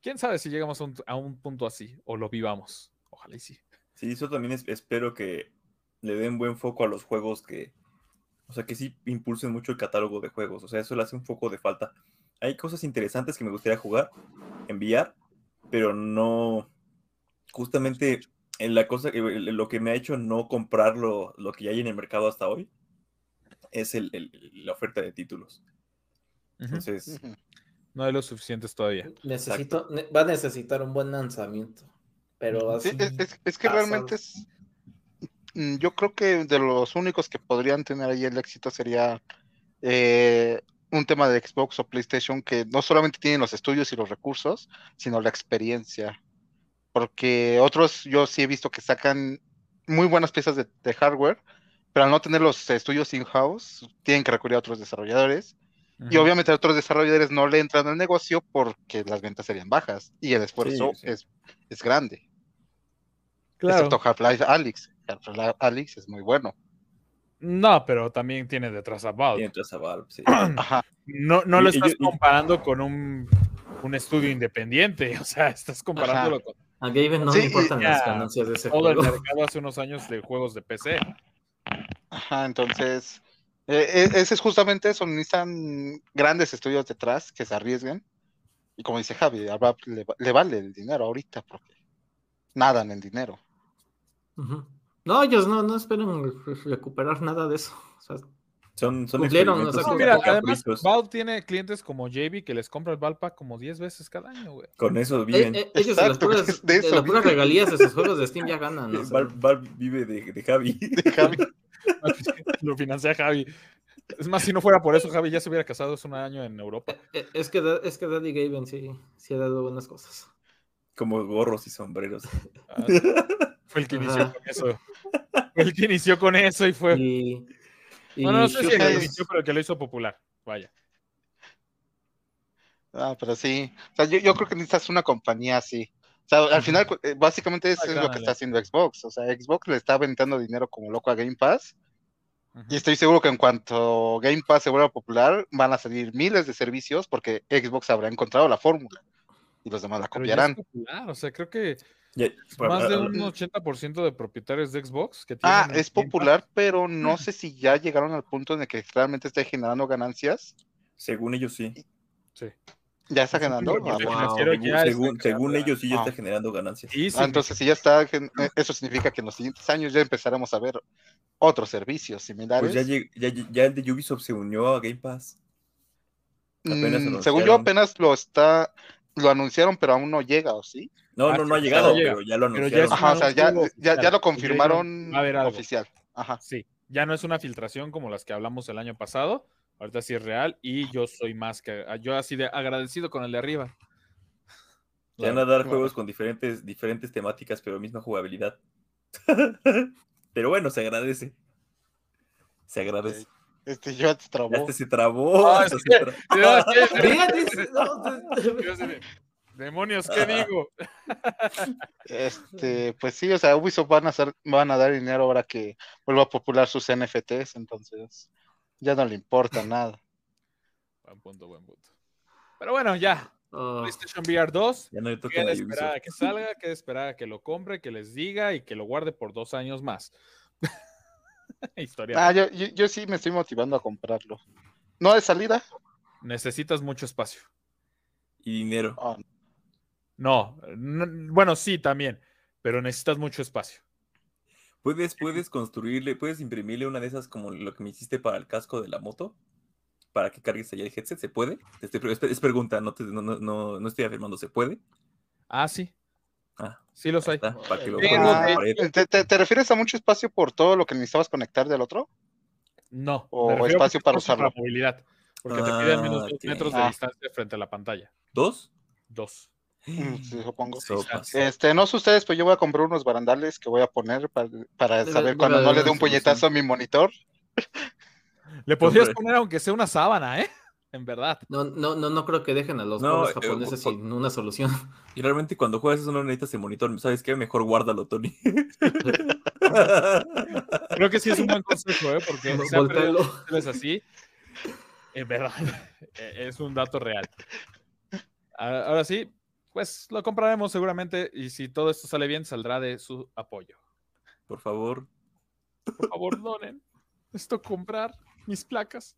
¿Quién sabe si llegamos a un, a un punto así o lo vivamos? Ojalá y sí. Sí, eso también es- espero que le den buen foco a los juegos que, o sea, que sí impulsen mucho el catálogo de juegos. O sea, eso le hace un poco de falta. Hay cosas interesantes que me gustaría jugar, enviar, pero no, justamente en la cosa, que- lo que me ha hecho no comprar lo, lo que ya hay en el mercado hasta hoy es el- el- la oferta de títulos. Entonces. No hay los suficientes todavía. Necesito, ne- va a necesitar un buen lanzamiento. Pero Sí, así. es, es- es que pasado. realmente es. mm, Yo creo que de los únicos que podrían tener ahí el éxito sería eh, un tema de Xbox o PlayStation que no solamente tienen los estudios y los recursos, sino la experiencia. Porque otros yo sí he visto que sacan muy buenas piezas de, de hardware, pero al no tener los estudios in-house, tienen que recurrir a otros desarrolladores. Y Ujú. obviamente a otros desarrolladores no le entran al negocio porque las ventas serían bajas y el esfuerzo sí. Es, es grande. Claro. Excepto Half-Life Alyx. Half-Life Alyx es muy bueno. No, pero también tiene detrás a Valve. mientras a Valve, sí. Ajá. No, no lo Y- estás y- comparando con un, un estudio independiente. O sea, estás comparándolo con A Gaben no Sí, le importan y- las ganancias de ese todo el juego. mercado hace unos años de juegos de PC. Ajá, entonces, eh, eh, ese es justamente eso. Necesitan grandes estudios detrás que se arriesguen. Y como dice Javi, a Valve le, va- le vale el dinero ahorita porque nadan en dinero. No, ellos no, no esperan re- recuperar nada de eso. O sea, Son, son Cumplieron, experimentos o sea, No, y mira, poca además. Valve tiene clientes como JB que les compra el Valpa como 10 veces cada año, güey. Con eso eh, viven. eh, ellos de las puras, de de eso las puras regalías de sus juegos de Steam ya ganan. ¿no? Valve, Valve vive de, de Javi. Javi, Lo financia Javi. Es más, si no fuera por eso, Javi ya se hubiera casado hace un año en Europa. eh, es, que, es que Daddy Gaben sí, sí ha dado buenas cosas. Como gorros y sombreros. Ah, fue el que inició Ajá. con eso. el que inició con eso y fue. Y, y Bueno, no sé si el que Shuhei- inició, pero el que lo hizo popular. Vaya. Ah, pero sí. O sea, yo, yo creo que necesitas una compañía así. O sea, al final, eh, básicamente eso es lo que está haciendo Xbox. O sea, Xbox le está aventando dinero como loco a Game Pass. Y estoy seguro que en cuanto Game Pass se vuelva popular, van a salir miles de servicios porque Xbox habrá encontrado la fórmula. Y los demás la Pero ya es copiarán. popular, o sea, creo que Más de ah, un 80% de propietarios de Xbox que Ah, tienen es Game Pass. popular, pero no sé si ya llegaron al punto en el que realmente esté generando ganancias. Según ellos sí. Sí. ¿Ya está Es ganando? reporte Ah, Según, ya según, según ellos sí ya Ah. está generando ganancias. Y sí, Ah, entonces, si ya está, eh, eso significa que en los siguientes años ya empezaremos a ver otros servicios similares. Pues ya, lleg- ya, ya el de Ubisoft se unió a Game Pass. Mm, según yo, apenas lo está, lo anunciaron, pero aún no llega, ¿o sí? No, Ah, no, no ha ya llegado, no llega, pero ya lo ya anunciaron. es Ajá, o sea, ya, ya, ya lo confirmaron a oficial. Ajá. Sí, ya no es una filtración como las que hablamos el año pasado. Ahorita sí es real y yo soy más que yo así de agradecido con el de arriba. Ya van a dar juegos con diferentes, diferentes temáticas, pero misma jugabilidad. pero bueno, se agradece. Se agradece. Este, yo te Ya trabó. hasta se trabó. Ah, se que- tra- No, es que- Diga, dice, no, yo así de, Demonios, ¿qué digo? Este, pues sí, o sea, Ubisoft van a hacer, van a dar dinero ahora que vuelva popular sus NFTs, entonces ya no le importa nada. Buen punto, buen punto. Pero bueno, ya. Oh, PlayStation VR 2. Ya no toca Queda a esperar a Ubisoft. que salga, queda esperar a que lo compre, que les diga y que lo guarde por dos años más. Historia. Ah, yo, yo, yo sí me estoy motivando a comprarlo. No de salida. Necesitas mucho espacio. Y dinero. Ah, No, no, bueno, sí, también, pero necesitas mucho espacio. ¿Puedes, puedes construirle, puedes imprimirle una de esas como lo que me hiciste para el casco de la moto? Para que cargues allá el headset, ¿se puede? Te estoy- es, es pregunta, no, te- no, no, no, no estoy afirmando, ¿se puede? Ah, sí, Ah, sí los hay. está, para que lo pared. ¿te, te, te refieres a mucho espacio por todo lo que necesitabas conectar del otro? No, O espacio para usarlo. movilidad, porque te piden Ah, menos dos ok. metros de Ah. distancia frente a la pantalla. ¿Dos? Dos. Mm, sí, supongo. Sopas. Este, no sé ustedes, pero yo voy a comprar unos barandales que voy a poner para, para saber cuando no le dé un puñetazo a mi monitor. Le podrías Hombre. poner aunque sea una sábana, ¿eh? En verdad. no, no, no, no creo que dejen a los No, eh, japoneses po- sin una solución. Y realmente cuando juegas eso no necesitas el monitor, ¿sabes qué? Mejor guárdalo, Tony. Creo que sí es un buen consejo, ¿eh? Porque Voltéalo. es así. En verdad, e- es un dato real. Ahora sí, pues lo compraremos seguramente y si todo esto sale bien, saldrá de su apoyo. Por favor. Por favor, donen. Esto comprar mis placas.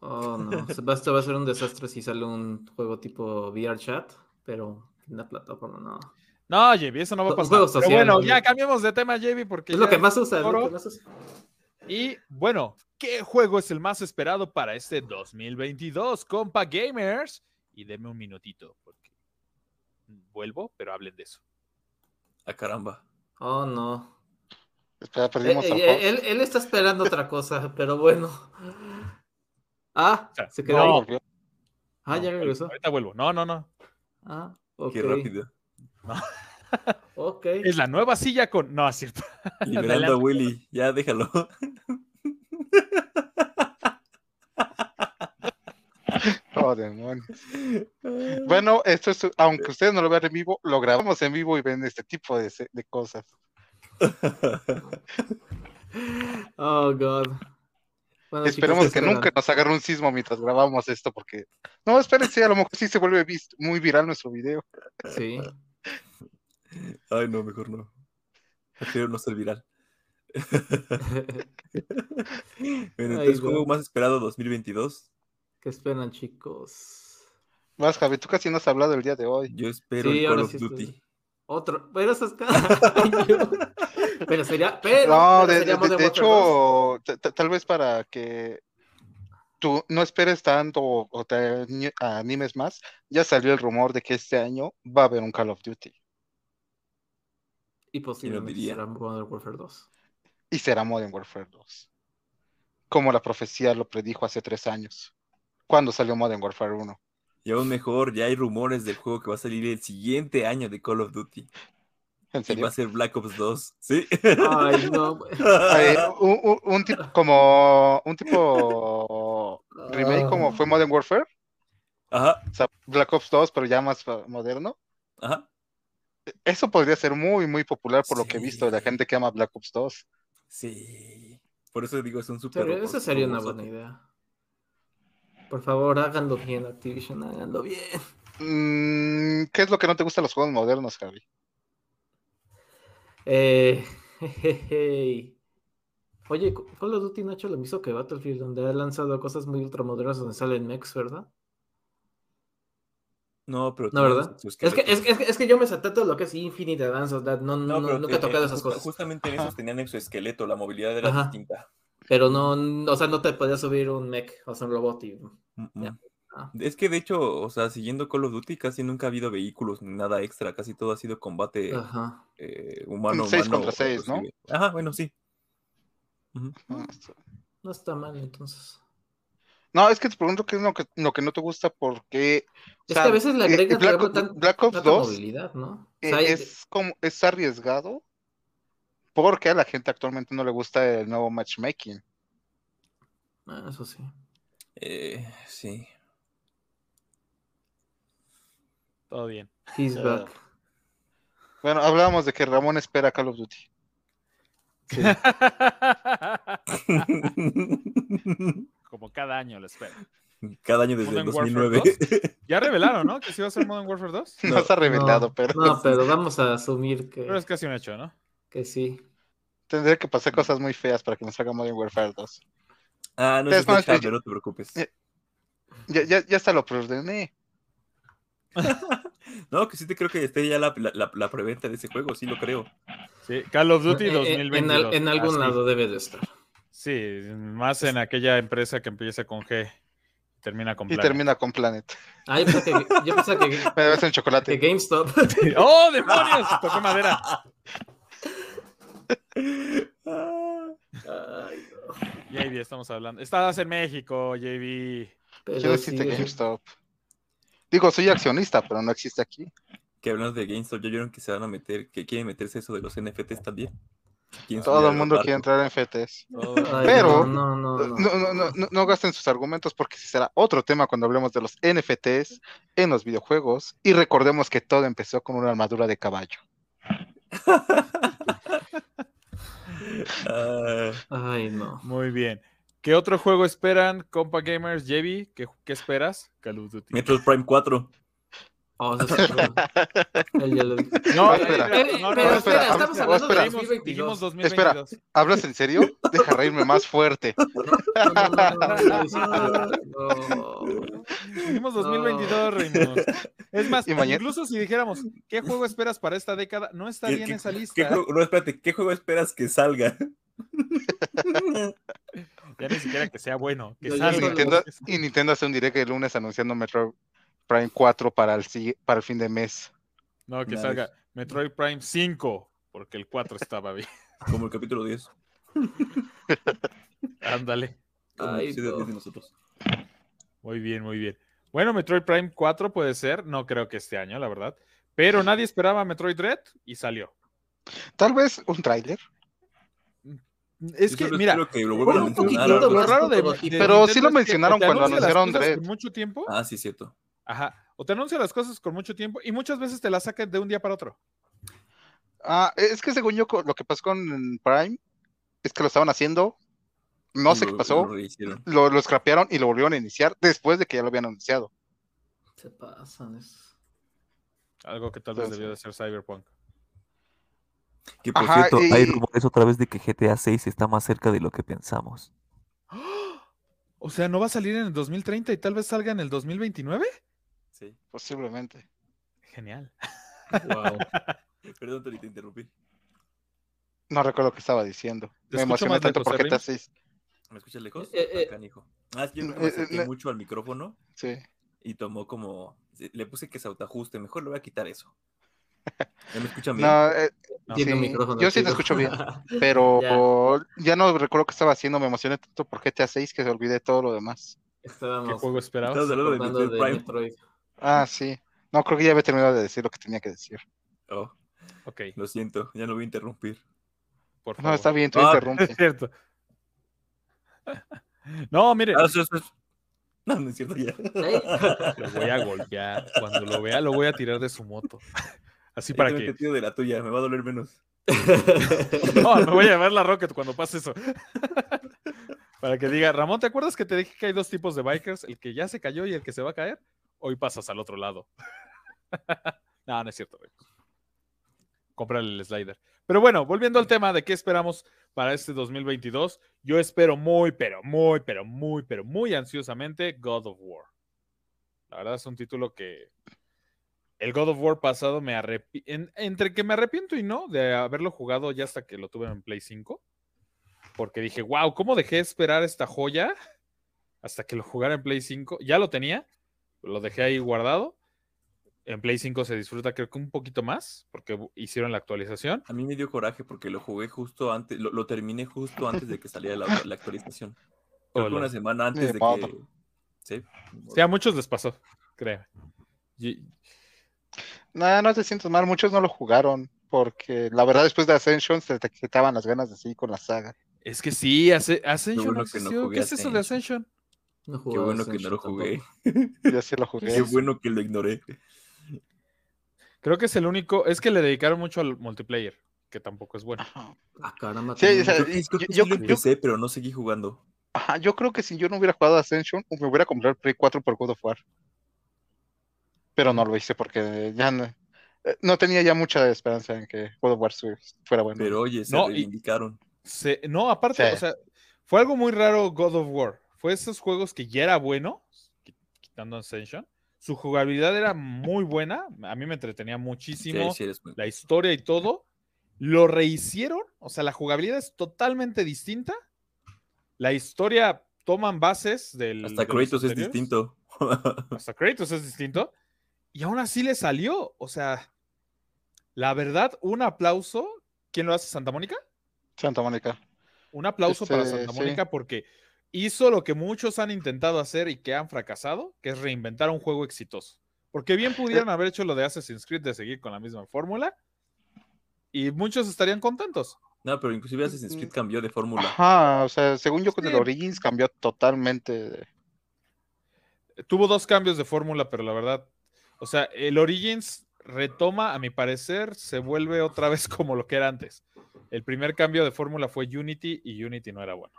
Oh, no. Esto va a ser un desastre si sale un juego tipo VR chat, pero en la plataforma no. No, JB, eso no va a pasar. Pero social, bueno, ¿no? ya cambiemos de tema, JB, porque Es lo que más usa, es lo oro. que más usa. Y bueno, ¿qué juego es el más esperado para este 2022, compa gamers? Y denme un minutito, porque vuelvo, pero hablen de eso. A caramba. Oh, no. Espera, Eh, perdimos eh, host. él, él está esperando otra cosa, pero bueno. Ah, sea, se quedó No, ahí. Ah, No, ya regresó. Ahorita vuelvo. No, no, no. Ah, ok. Qué rápido. Ok. Es la nueva silla con. No, es cierto. Liberando a. Willy. Ya déjalo. Oh, demonios. Bueno, esto es, aunque ustedes no lo vean en vivo, lo grabamos en vivo y ven este tipo de cosas. Oh, God. Bueno, Esperemos chicos, ¿qué que nunca nos agarre un sismo mientras grabamos esto, porque. No, espérense, a lo mejor sí se vuelve muy viral nuestro video. Sí. Ay, no, mejor no. Prefiero no ser viral. Bueno, entonces, juego más esperado 2022. ¿Qué esperan, chicos? Más, Javi, tú casi no has hablado el día de hoy. Yo espero Sí, el Call of sí Duty. estoy- Otro. Pero eso es Pero sería. Pero, No, pero de, sería de- Modern de Warfare 2. hecho, tal vez para que tú no esperes tanto o, o te ani- animes más, ya salió el rumor de que este año va a haber un Call of Duty Y posiblemente diría? será Modern Warfare 2. y será Modern Warfare 2. Como la profecía lo predijo hace tres años, cuando salió Modern Warfare 1. Y aún mejor, ya hay rumores del juego que va a salir el siguiente año de Call of Duty. ¿En Y serio? va a ser Black Ops 2. Sí. Ay, no. un, un- un tipo como un tipo remake como fue Modern Warfare, Ajá, o sea, Black Ops 2, pero ya más moderno. ajá. Eso podría ser muy, muy popular por lo que he visto de la gente que ama Black Ops 2. Sí. Por eso digo, es un super. Robot- Esa sería una buena idea. Por favor, háganlo bien, Activision, háganlo bien. Mm, ¿Qué es lo que no te gusta de los juegos modernos, Javi? Eh, jejeje. Oye, Call of Duty no ha hecho lo mismo que Battlefield, donde ha lanzado cosas muy ultramodernas donde salen mechs, ¿verdad? No, pero. No, ¿verdad? Es que, es, que- es, que, es que yo me salté todo lo que es Infinite Advance, o sea, no, no, No, nunca he tocado esas cosas. Justamente en esos tenían exoesqueleto, la movilidad era Ajá. distinta. Pero no, o sea, no te podías subir un mech, o sea, un robot y... Mm, Ya. mm. Ah. Es que de hecho, o sea, siguiendo Call of Duty, casi nunca ha habido vehículos ni nada extra, casi todo ha sido combate Ajá. eh, humano. Un seis humano, contra seis, ¿no? inclusive. Ajá, bueno, sí. Ah, No está mal, entonces. No, es que te pregunto qué es lo que, lo que no te gusta porque... o Es sea, que a veces le eh, agregan Black, Black Ops tanta 2 movilidad, ¿no? O sea, hay- es como es arriesgado porque a la gente actualmente no le gusta el nuevo matchmaking. Ah, eso sí. Eh, sí. Todo bien. He's back. Bueno, hablábamos de que Ramón espera Call of Duty. Como cada año lo espero. Cada año desde el Modern Warfare 2009. Ya revelaron, ¿no? Que sí va a ser Modern Warfare 2. No, No, está revelado, no, pero No, pero vamos a asumir que, Pero es casi un hecho, ¿no? Que sí. tendría que pasar cosas muy feas para que nos haga Modern Warfare 2. Ah, no Es más, no te preocupes. Ya, ya, ya hasta lo preordené. No, que sí te creo que esté ya la, la, la- la preventa de ese juego, sí lo creo. Sí, Call of Duty Eh, eh, 2022. En, al- en algún Así. lado debe de estar. Sí, más en aquella empresa que empieza con G y termina con Y Planet. termina con Planet. Ah, yo pensé que, yo pensé que, Me ves en que chocolate. GameStop. ¡Oh, demonios! Toqué madera. Ay, no. JB, estamos hablando. Estás en México, JB. Pero no existe sí, GameStop. Digo, soy accionista, pero no existe aquí. Que hablando de GameStop, ya vieron que se van a meter, que quieren meterse eso de los NFTs también. Todo el mundo quiere entrar en FTS. Pero- no, no, no, No, no. no, no, no, no gasten sus argumentos porque será otro tema cuando hablemos de los NFTs en los videojuegos. Y recordemos que todo empezó con una armadura de caballo. Ah, Ay, no. Muy bien. ¿Qué otro juego esperan, compa gamers? JB, ¿qué, qué esperas? Call of Duty. Metroid Prime 4. Oh, eso es ya lo dijo. No, espera. No, no, pero no, espera, espera, estamos espera, hablando de espera. Dijimos, 2022. dijimos 2022. ¿Hablas en serio? Deja reírme más fuerte. Dijimos No. 2022, Raymond. Es más, Y incluso si dijéramos, ¿qué juego esperas para esta década? No estaría ¿Qué- en qué- esa qué lista. juego- no, espérate, ¿qué juego esperas que salga? Ya ni siquiera que sea bueno, que Y salga. solo- Nintendo, y Nintendo hace un direct el lunes anunciando Metro Prime 4 para el, sigui- para el fin de mes. No, que Nice. salga Metroid Prime 5, porque el 4 estaba bien. Como el capítulo 10. Ándale. Como Ay, el episodio no. 10 de nosotros. Muy bien, muy bien. Bueno, Metroid Prime 4 puede ser, no creo que este año, la verdad. Pero nadie esperaba Metroid Red y salió. Tal vez un tráiler. Es Yo que, mira, espero que lo vuelvan a un poquitito lo raro de, Pero Nintendo sí lo es mencionaron cuando anunciaron Dread. Con mucho tiempo, Ah, sí, cierto. ajá, o te anuncia las cosas con mucho tiempo y muchas veces te las sacan de un día para otro. Ah, es que según yo, lo que pasó con Prime es que lo estaban haciendo. No sé Lo- qué pasó. lo. Lo, lo scrapearon y lo volvieron a iniciar después de que ya lo habían anunciado. Se pasan esos. Algo que tal vez Entonces- debió de ser Cyberpunk. Que por Ajá, cierto, y- hay rumores otra vez de que GTA 6 está más cerca de lo que pensamos. O sea, ¿no va a salir en el 2030 y tal vez salga en el 2029? Sí. Posiblemente. Genial. Wow. Perdón, te interrumpí. No recuerdo que estaba diciendo. Te Me emocioné más tanto lejos, por ¿eh, GTA Rim? 6. ¿Me escuchas lejos? Eh, eh, Acá, hijo. Ah, es que yo eh, me eh, acerqué le- mucho al micrófono Sí. y tomó como. Le puse que se autoajuste. Mejor le voy a quitar eso. ¿Ya me escuchan bien? No, eh, No. Sí, micrófono yo sí te escucho bien. pero ya. no recuerdo qué estaba haciendo. Me emocioné tanto por GTA 6 que se olvidé todo lo demás. ¿Qué Estábamos juego esperabas? Hablando de Metroid de Prime. Metroid. Ah, sí. No, creo que ya había terminado de decir lo que tenía que decir. Oh. Ok, Lo siento, ya no voy a interrumpir. Por favor. No, está bien, tú Ah, interrumpe. Es cierto. No, mire, Ah, eso- eso es- No, no es cierto ya. ¿Eh? lo voy a golpear. Cuando lo vea, lo voy a tirar de su moto. Así para que. te tiro de la tuya, me va a doler menos. No, me voy a llevar la Rocket cuando pase eso. Para que diga, Ramón, ¿te acuerdas que te dije que hay dos tipos de bikers? El que ya se cayó y el que se va a caer. Hoy pasas al otro lado. No, no es cierto, güey. Cómprale el slider. Pero bueno, volviendo al tema de qué esperamos para este 2022, yo espero muy, pero muy, pero muy, pero muy ansiosamente God of War. La verdad es un título que el God of War pasado me arrepiento, entre que me arrepiento y no de haberlo jugado ya hasta que lo tuve en Play 5, porque dije, wow, ¿cómo dejé de esperar esta joya hasta que lo jugara en Play 5? Ya lo tenía, lo dejé ahí guardado. En Play 5 se disfruta creo que un poquito más, porque hicieron la actualización. A mí me dio coraje porque lo jugué justo antes, lo, lo terminé justo antes de que saliera la, la actualización. Creo que Hola. una semana antes de que. Sí. Sí, a muchos les pasó, creo. Y- No, no te sientas mal, muchos no lo jugaron, porque la verdad después de Ascension se te quitaban las ganas de seguir con la saga. Es que sí, Asce- Ascension bueno no que no existió. jugué ¿Qué es eso de Ascension. No Qué bueno que no lo jugué. Yo sí lo jugué. Qué bueno que lo ignoré. Creo que es el único, es que le dedicaron mucho al multiplayer, que tampoco es bueno. Ajá. Ah, caramba. Sí, también. o sea, yo- sí yo- lo yo- empecé, pero no seguí jugando. Ajá, yo creo que si yo no hubiera jugado Ascension, me hubiera comprado el Play 4 por God of War. Pero no lo hice porque ya no, eh, no tenía ya mucha esperanza en que God of War fuera bueno. Pero oye, se No, reivindicaron. Se- no, aparte, Sí. o sea, fue algo muy raro God of War. Fue esos juegos que ya era bueno, qui- quitando Ascension. Su jugabilidad era muy buena, a mí me entretenía Sí, muchísimo. sí eres muy- la historia y todo, lo rehicieron, o sea, la jugabilidad es totalmente distinta. La historia toman bases del. Hasta de Kratos es distinto. Hasta Kratos es distinto. Y aún así le salió. O sea, la verdad, un aplauso. ¿Quién lo hace? ¿Santa Mónica? Santa Mónica. Un aplauso para Este, Santa sí. Mónica porque hizo lo que muchos han intentado hacer y que han fracasado, que es reinventar un juego exitoso. Porque bien pudieran haber hecho lo de Assassin's Creed de seguir con la misma fórmula y muchos estarían contentos. No, pero inclusive Assassin's Creed cambió de fórmula. Ajá, o sea, según yo con el. Origins cambió totalmente. de- Tuvo dos cambios de fórmula, pero la verdad, o sea, el Origins retoma, a mi parecer, se vuelve otra vez como lo que era antes. El primer cambio de fórmula fue Unity y Unity no era bueno.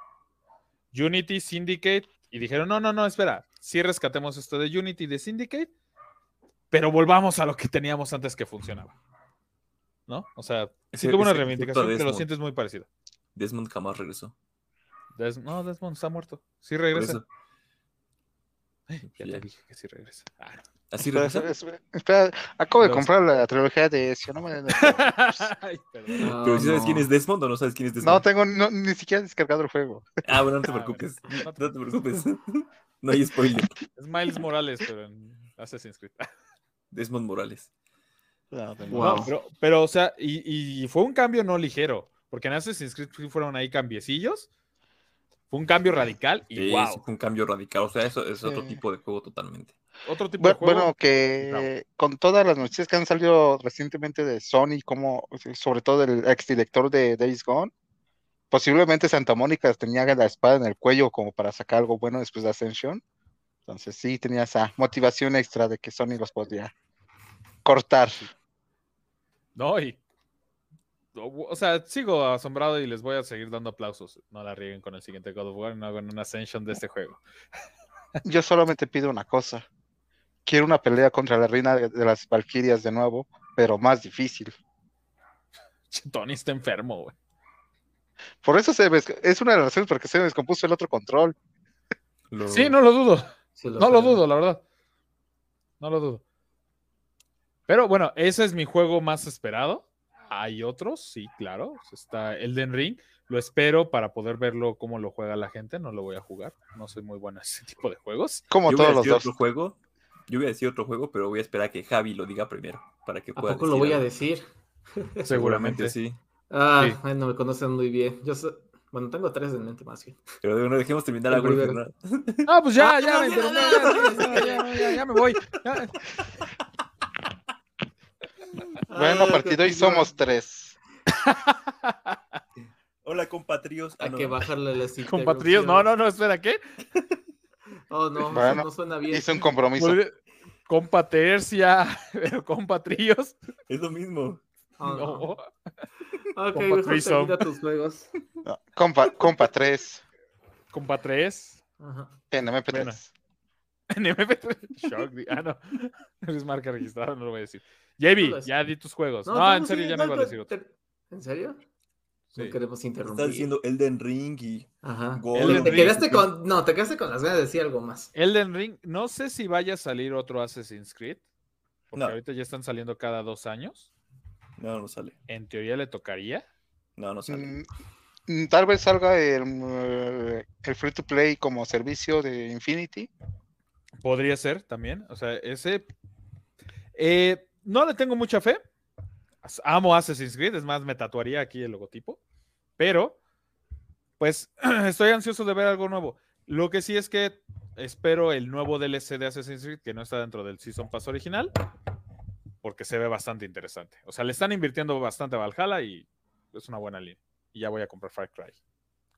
Unity, Syndicate, y dijeron, no, no, no, espera, sí rescatemos esto de Unity y de Syndicate, pero volvamos a lo que teníamos antes que funcionaba. ¿No? O sea, sí tuvo una reivindicación, pero lo sientes muy parecido. Desmond jamás regresó. Des- no, Desmond está muerto. Sí regresa. Ay, ya ya. te dije que sí regresa. Ah, no. ¿Así Espera, espera, espera, acabo de comprar la trilogía de Ezio, no me- Ay, perdón. No, ¿Pero si sabes no. quién es Desmond o no sabes quién es No Desmond? tengo no- ni siquiera descargado el juego. Ah, bueno, no te preocupes. No te preocupes. No hay spoiler. Es Miles Morales, pero en Assassin's Creed. Desmond Morales. No, Wow. No, pero, pero, o sea, y, y fue un cambio no ligero, porque en Assassin's Creed sí fueron ahí cambiecillos. Fue un cambio radical y Sí, wow. sí fue un cambio radical. O sea, eso es otro tipo de juego totalmente. Otro tipo Bu- de juego. Bueno, que con todas las noticias que han salido recientemente de Sony, como sobre todo el exdirector de Days Gone, posiblemente Santa Mónica tenía la espada en el cuello como para sacar algo bueno después de Ascension. Entonces sí tenía esa motivación extra de que Sony los podía cortar. No, y. O sea, sigo asombrado y les voy a seguir dando aplausos. No la rieguen con el siguiente God of War, no hagan una Ascension de este juego. Yo solamente pido una cosa. Quiero una pelea contra la reina de, de las Valquirias de nuevo, pero más difícil. Tony está enfermo, güey. Por eso se me- es una de las razones por que se me descompuso el otro control. Lo- Sí, no lo dudo. No lo dudo, la verdad. No lo dudo. Pero bueno, ese es mi juego más esperado. Hay otros, sí, claro. Está Elden Ring. Lo espero para poder verlo cómo lo juega la gente. No lo voy a jugar. No soy muy bueno en ese tipo de juegos. Como Yo todos los dos. otro juego. Yo voy a decir otro juego, pero voy a esperar a que Javi lo diga primero. Para que ¿A pueda lo voy a decir? Seguramente. sí. Ah, Sí. bueno, me conocen muy bien. Yo sé- bueno, tengo tres en mente más bien. Pero bueno, dejemos terminar a primero. ¿no? Ah, pues ya, Ah, ya, no, me ya, no, ya, ya, ya, ya, ya me voy. Ya. Bueno, Ah, partido y continúa. somos tres. Hola, compatrios. Ah, Hay no. que bajarle las Compatriotas, no, no, no, espera, ¿qué? Oh, no, Bueno, no suena bien. Hice un compromiso. Compa tercia, pero compa tríos. Es lo mismo. Oh, no. No. Ok, Compa mejor threesome. termina tus juegos. No, compa, compa 3. Compa 3. Ajá. En MP3. Bueno. En MP3. Shock, Ah, no. Eres marca registrada, no lo voy a decir. No sé. ya di tus juegos. No, tú en serio, ya no no, iba a decir otro. ¿En serio? Sí. No queremos interrumpir. Estás diciendo Elden Ring y Ajá. Elden Te Ring. quedaste con. No, te quedaste con las ganas de decir algo más. Elden Ring, no sé si vaya a salir otro Assassin's Creed. Porque No. ahorita ya están saliendo cada dos años. No, no sale. En teoría le tocaría. No, no sale. Mm, mm, Tal vez salga el, mm, el free to play como servicio de Infinity. Podría ser también. O sea, ese. eh, no le tengo mucha fe. Amo Assassin's Creed, es más, me tatuaría aquí el logotipo. Pero, pues, estoy ansioso de ver algo nuevo. Lo que sí es que espero el nuevo DLC de Assassin's Creed, que no está dentro del Season Pass original, porque se ve bastante interesante. O sea, le están invirtiendo bastante a Valhalla y es una buena línea. Y ya voy a comprar Far Cry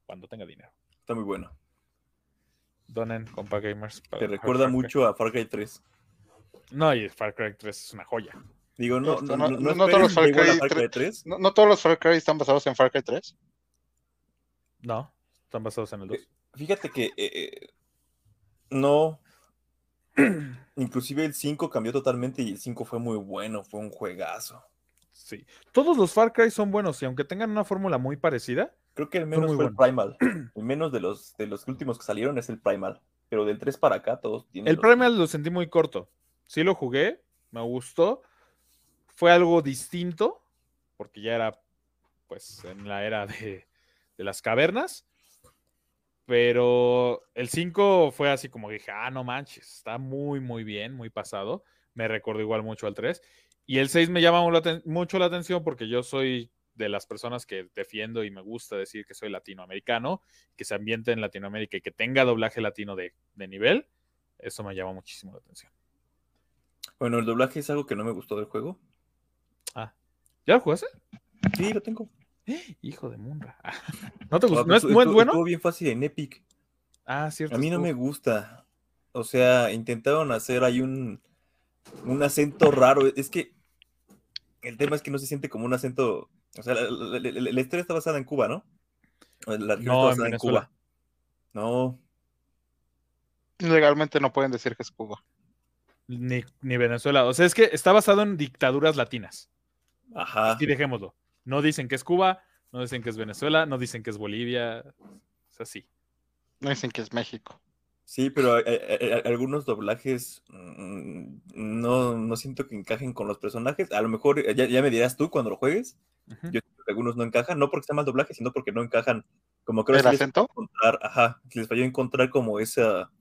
cuando tenga dinero. Está muy bueno. Donen, compa gamers. Te recuerda mucho a Far Cry 3. No, y Far Cry 3 es una joya. Digo, no, no, no- no, no todos los Far Cry Far Cry 3. 3. No, no todos los Far Cry están basados en Far Cry 3. No, están basados en el 2. Fíjate que eh, eh, no. Inclusive el 5 cambió totalmente y el 5 fue muy bueno, fue un juegazo. Sí. Todos los Far Cry son buenos y aunque tengan una fórmula muy parecida, Creo que el menos fue el Primal. El menos de los, de los últimos que salieron es el Primal. Pero del 3 para acá todos tienen. el los- Primal lo sentí muy corto. Sí lo jugué, me gustó. Fue algo distinto, porque ya era pues en la era de, de las cavernas. Pero el 5 fue así como que dije, ah, no manches, está muy, muy bien, muy pasado. Me recordó igual mucho al 3. Y el 6 me llama mucho la atención porque yo soy de las personas que defiendo y me gusta decir que soy latinoamericano, que se ambiente en Latinoamérica y que tenga doblaje latino de, de nivel. Eso me llama muchísimo la atención. Bueno, el doblaje es algo que no me gustó del juego. ¿Ya lo jugaste? Sí, lo tengo. Hijo de Munra. ¿No te gustó? ¿No es muy estuvo- bueno? Estuvo bien fácil en Epic. Ah, cierto. A mí no me gusta. O sea, intentaron hacer ahí un, un acento raro. Es que el tema es que no se siente como un acento. O sea, la, la- la- la- la historia está basada en Cuba, ¿no? La región No, en está basada en. Cuba. No, Legalmente no pueden decir que es Cuba. Ni, ni Venezuela. O sea, es que está basado en dictaduras latinas. ajá. Y dejémoslo. No dicen que es Cuba, no dicen que es Venezuela, no dicen que es Bolivia. Es así. No dicen que es México. Sí, pero eh, eh, eh, algunos doblajes mm, no, no siento que encajen con los personajes. A lo mejor ya, ya me dirás tú cuando lo juegues. Yo siento que algunos no encajan, no porque sea mal doblaje, sino porque no encajan. Como creo ¿El que les acento? encontrar, ajá, les falló encontrar como esa,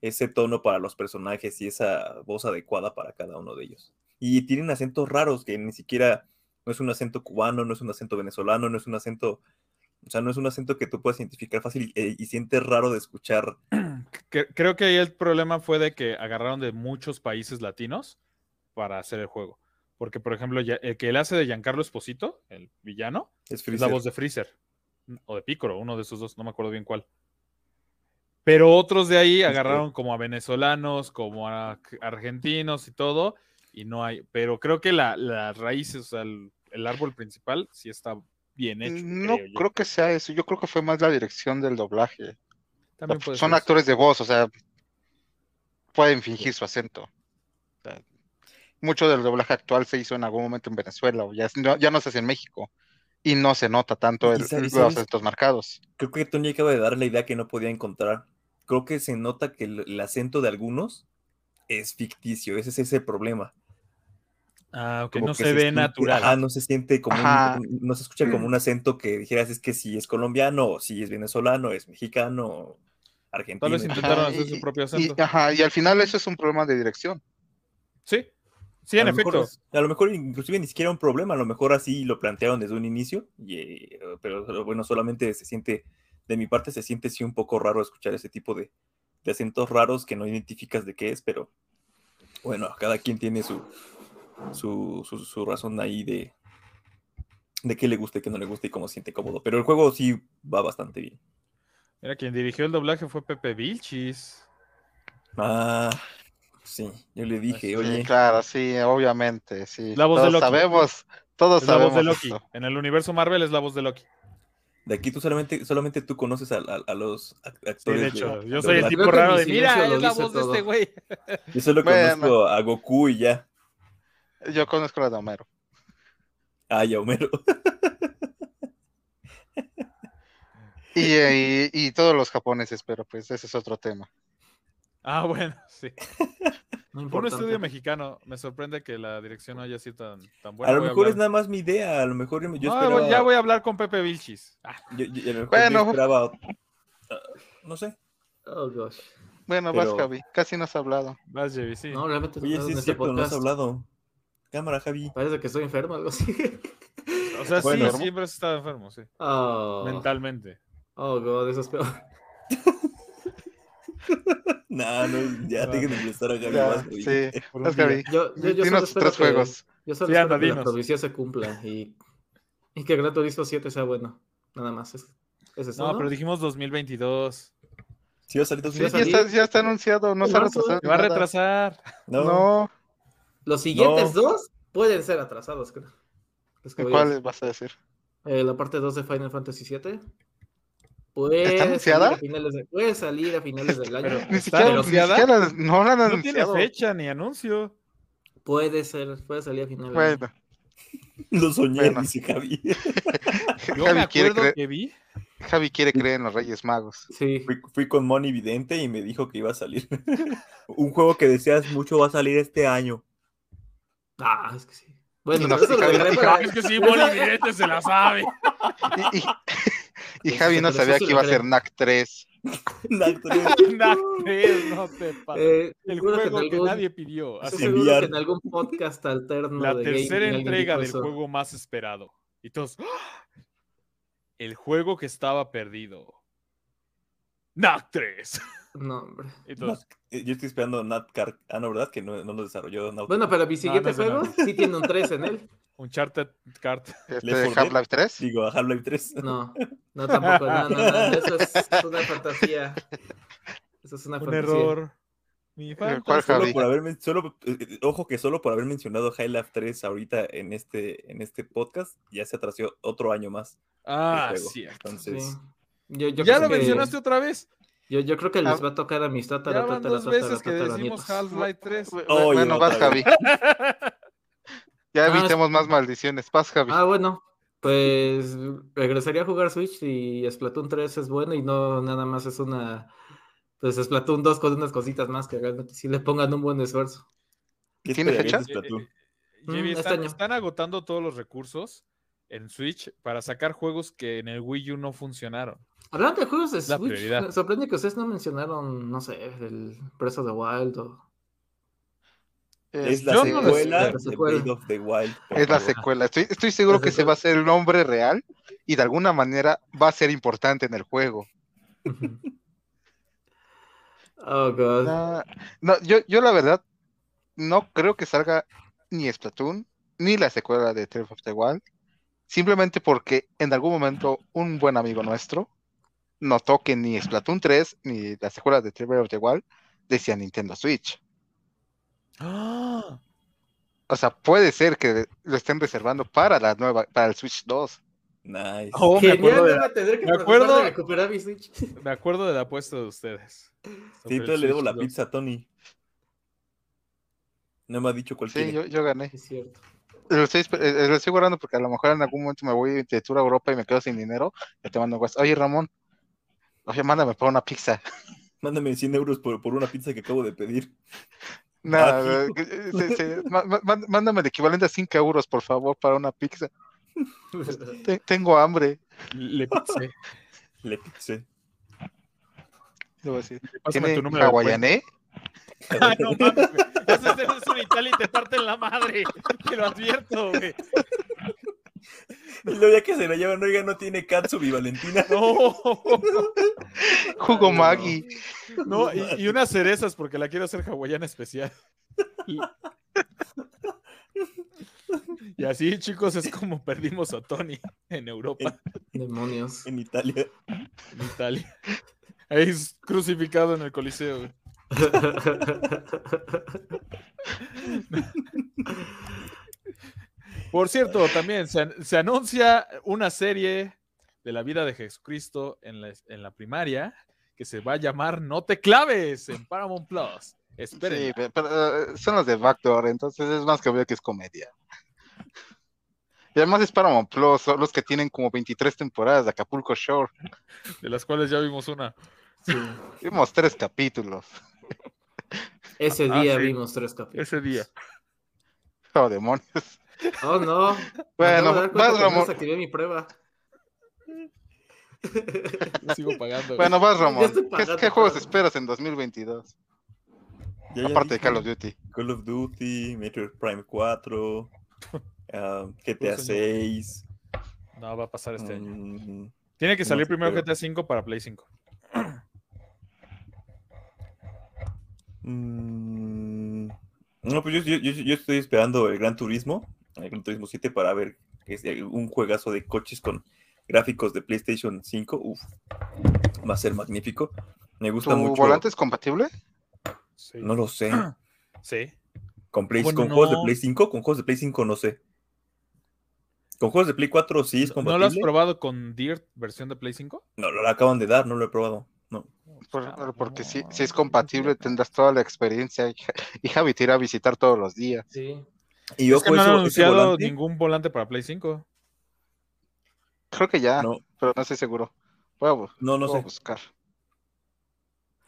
ese tono para los personajes y esa voz adecuada para cada uno de ellos. Y tienen acentos raros que ni siquiera no es un acento cubano, no es un acento venezolano, no es un acento, o sea, no es un acento que tú puedas identificar fácil y, y sientes raro de escuchar. Creo que ahí el problema fue de que agarraron de muchos países latinos para hacer el juego. Porque, por ejemplo, el que él hace de Giancarlo Esposito, el villano, Es es la voz de Freezer. O de Piccolo, uno de esos dos, no me acuerdo bien cuál. Pero otros de ahí agarraron como a venezolanos, como a argentinos y todo, y no hay. Pero creo que la, las raíces, o sea, el, el árbol principal sí está bien hecho. No creo que sea eso. Yo creo que fue más la dirección del doblaje. También puede Son ser eso. actores de voz, o sea, pueden fingir su acento. O sea, mucho del doblaje actual se hizo en algún momento en Venezuela, o ya, no- ya no se hace en México. Y no se nota tanto el- sabes- los acentos marcados. Creo que Tony acaba de dar la idea que no podía encontrar. Creo que se nota que el, el acento de algunos es ficticio, ese es ese problema. Ah, ok, como no se, ve siente- natural. ajá, no se siente como un- no se escucha como un acento que dijeras es que si es colombiano, o si es venezolano, es mexicano, argentino. Tal vez y- intentaron Ajá, hacer su propio y, acento. ajá, y al final eso es un problema de dirección. Sí, sí, en a lo mejor efecto. es- a lo mejor inclusive ni siquiera un problema, a lo mejor así lo plantearon desde un inicio, y, eh, pero pero bueno, solamente se siente, de mi parte se siente sí un poco raro escuchar ese tipo de, de acentos raros que no identificas de qué es, pero bueno, cada quien tiene su, su, su, su razón ahí de, de qué le gusta y qué no le gusta y cómo se siente cómodo. Pero el juego sí va bastante bien. Mira, quien dirigió el doblaje fue Pepe Vilchis. Ah, sí, yo le dije, Sí, oye, claro, sí, obviamente, sí. La voz de todos Loki. sabemos, todos Es la voz sabemos de Loki. esto. En el universo Marvel es la voz de Loki. de aquí tú solamente, solamente tú conoces a, a- a los Sí, actores. de hecho, de- yo de soy el tipo raro de, mira, es la voz de todo". este güey. Yo solo Bueno. conozco a Goku y ya. Yo conozco la de Homero. Ah, ya Homero. Y, y, y todos los japoneses, pero pues ese es otro tema. Ah, bueno, sí. No Un estudio mexicano. Me sorprende que la dirección no haya sido tan, tan a buena. lo Voy mejor es nada más mi idea. A lo mejor yo No, esperaba. ya voy a hablar con Pepe Vilchis. Ah, yo- yo- a lo Bueno. esperaba. ah, no sé. Oh, gosh. Bueno, Pero- vas, Javi, casi no has hablado. vas, Javi, sí. No, realmente Oye, no sí en es este cierto, no has hablado. Cámara, Javi. Parece que estoy enfermo, algo así. o sea, bueno. sí, siempre has estado enfermo, sí. Oh, Mentalmente. oh, God, eso es peor. No, no, ya No. dejen de molestar a Javi más, sí, día. Javi. Yo, yo, yo Dinos tres que, juegos. yo solo Sí, espero anda, que la provisión se cumpla y, y que Gran Turismo 7 sea bueno. Nada más. Es, es No, uno. pero dijimos 2022. Sí, va a salir Sí, va a ya, está, ya está anunciado, no se ha Marzo. retrasado. Se va a retrasar. No, No, Los siguientes No. dos pueden ser atrasados, creo. ¿cuál vas a decir? Eh, la parte 2 de Final Fantasy 7. Puede ¿Está salir anunciada? a finales de- puede salir a finales del año. Pero- Ni ¿Está siquiera, ni anunciada? siquiera no la han No tiene fecha ni anuncio. Puede ser, puede salir a finales del año. Bueno, lo soñé, Bueno. dice Javi. Yo Javi me quiere acuerdo creer- que vi. Javi quiere creer en los Reyes Magos. Sí. Fui, fui con Moni Vidente y me dijo que iba a salir. Un juego que deseas mucho va a salir este año. Ah, es que sí. Bueno, no eso lo Javi, para- Es que sí, Molly Vidente se la sabe. Y, y- y Javi no sabía que iba a ser creo. NAC 3. Nah, tres, no te pases. Eh, El juego que algún- nadie pidió. Así, que en algún podcast alterno la de tercera entrega del juego más esperado. Y todos. ¡ah! El juego que estaba perdido. NAC 3. No, hombre. Todos, Yo estoy esperando Nat Car. Ah, no, ¿verdad? Que no, no lo desarrolló Naughty. Bueno, pero mi siguiente no juego nada. sí tiene un 3 en él. Uncharted Cart. Este Left de 4 Dead. Half-Life 3. Digo, a Half-Life 3. No, no tampoco. No, no, no. Eso es una fantasía. Eso es una Un fantasía. error. Mi ¿Cuál, fantasía. Solo por haber solo, eh, eh, ojo que solo por haber mencionado Half-Life 3 ahorita en este, en este podcast, ya se atrasó otro año más. Ah, sí. Entonces, Sí. Yo, yo Ya lo que- mencionaste otra vez. Yo, yo creo que les va a tocar a mis tatara, tatara, dos tatara, veces que tatara, decimos. Half-Life 3. Bu- Oh, bueno, vas, Javi. Ya Ah, evitemos más maldiciones. Vas, Javi. Ah, bueno, pues regresaría a jugar Switch y Splatoon 3 es bueno y no nada más es una, pues Splatoon 2 con unas cositas más que realmente sí le pongan un buen esfuerzo. ¿qué ¿Tiene fecha? de Splatoon? Jimmy, Mm, este están agotando todos los recursos en Switch para sacar juegos que en el Wii U no funcionaron. Hablando de juegos de La Switch, prioridad. me sorprende que ustedes no mencionaron, no sé, el Breath of the Wild o... Es la Yo no lo sé. secuela La de secuela. Blade of the Wild. Es la secuela. Estoy, estoy seguro que secuela. va a ser el nombre real y de alguna manera va a ser importante en el juego. Oh, God. No, no, yo, yo la verdad no creo que salga ni Splatoon ni la secuela de Breath of the Wild. Simplemente porque en algún momento un buen amigo nuestro notó que ni Splatoon 3 ni la secuela de Breath of the Wild decía Nintendo Switch. ¡Ah! O sea, puede ser que lo estén reservando para la nueva, para el Switch 2. Nice. Oh, me acuerdo, de, no voy a tener que me preocupar de acuerdo- recuperar mi Switch. me acuerdo de la apuesta de ustedes. Sí, entonces le debo la 2. pizza a Tony. No me ha dicho cuál Sí, yo, yo gané. Es cierto. Lo estoy, esper- eh, lo estoy guardando porque a lo mejor en algún momento me voy de tour a Europa y me quedo sin dinero. Yo te mando un WhatsApp. Oye, Ramón, oye, mándame para una pizza. Mándame 100 euros por, por una pizza que acabo de pedir. Nada, Ah, eh, mándame el equivalente a 5 euros, por favor, para una pizza. Te- tengo hambre. Le pasé. Le decir, Pásame ¿Tiene tu número hawaiané? Ah, no mames, güey. Vas a hacer eso en Italia y te parten la madre. Te lo advierto, güey. Y luego ya que se lo llevan, oiga, no tiene Katsu y Valentina. No. Jugo. Maggi. No, y, y unas cerezas porque la quiero hacer hawaiana especial. Y así, chicos, es como perdimos a Tony en Europa, Demonios. En Italia. en Italia. Ahí es crucificado en el Coliseo. güey. Por cierto, también se, an- se anuncia una serie de la vida de Jesucristo en la, en la primaria que se va a llamar No te claves en Paramount Plus. Esperen. Sí, pe- pero eh, son los de Backdoor, entonces es más que obvio que es comedia. Y además es Paramount Plus, son los que tienen como 23 temporadas de Acapulco Shore. de las cuales ya vimos una. Sí. Vimos tres capítulos. Ese Ah, día sí. vimos tres capítulos. Ese día. Oh, demonios. Oh, no. Bueno, vas, Ramón. desactivé mi prueba. Yo sigo pagando. Bueno, vas, estoy ¿Qué, juegos esperas en 2022? Ya, ya Aparte de Call of Duty. Call of Duty, Metroid Prime 4, ah, GTA Pues, señor. 6. No va a pasar este año. mm, Tiene que salir primero pero- GTA 5 para Play 5. mm, no, pues yo- yo estoy esperando el Gran Turismo, el Gran Turismo 7 para ver que es un juegazo de coches con gráficos de PlayStation 5. Uf, va a ser magnífico. Me ¿Tu gusta mucho. volante es compatible? Sí. No lo sé. Sí. Con, Play, Bueno, con juegos de no. Play 5, con juegos de Play 5 no sé. Con juegos de Play 4 sí es ¿No compatible. lo has probado con Dirt versión de Play 5? No, lo acaban de dar, no lo he probado. No. Por- Ah, porque no, si, no, si es no, compatible no. tendrás toda la experiencia y, y Javi te irá a visitar todos los días. Sí. Y Es ojo, que no han anunciado volante- ningún volante para Play 5. Creo que ya, No, pero no estoy seguro. Voy a, no, no voy a sé. buscar.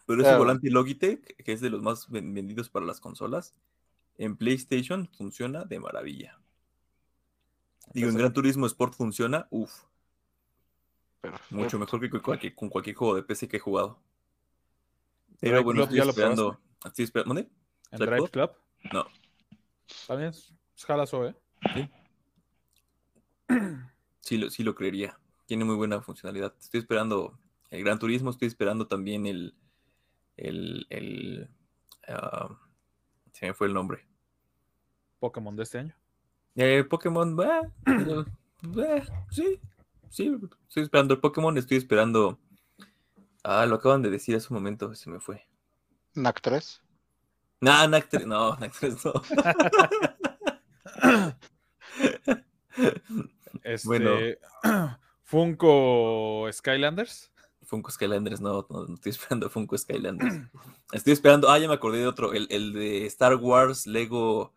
Pero ese Claro. volante Logitech, que es de los más ven- vendidos para las consolas, en PlayStation funciona de maravilla. Digo, en Gran Turismo Sport funciona, uff, mucho mejor que con cualquier, con cualquier juego de PC que he jugado. Pero Drive bueno, Club estoy esperando. Estoy esperando. ¿Dónde? ¿En ¿Drive Drive Club? No. También jala suave. Sí lo, sí lo creería. Tiene muy buena funcionalidad. Estoy esperando el Gran Turismo, estoy esperando también el. el, el ah, se me fue el nombre. Pokémon de este año. Eh, Pokémon, bah, eh, bah, sí, sí, estoy esperando el Pokémon, estoy esperando. Ah, lo acaban de decir hace un momento, se me fue. NAC 3. Nah, Knack 3, no, Knack 3 no. Este, Bueno. Funko Skylanders. Funko Skylanders, no, no, no estoy esperando Funko Skylanders. Estoy esperando, ah, ya me acordé de otro, el, el de Star Wars Lego,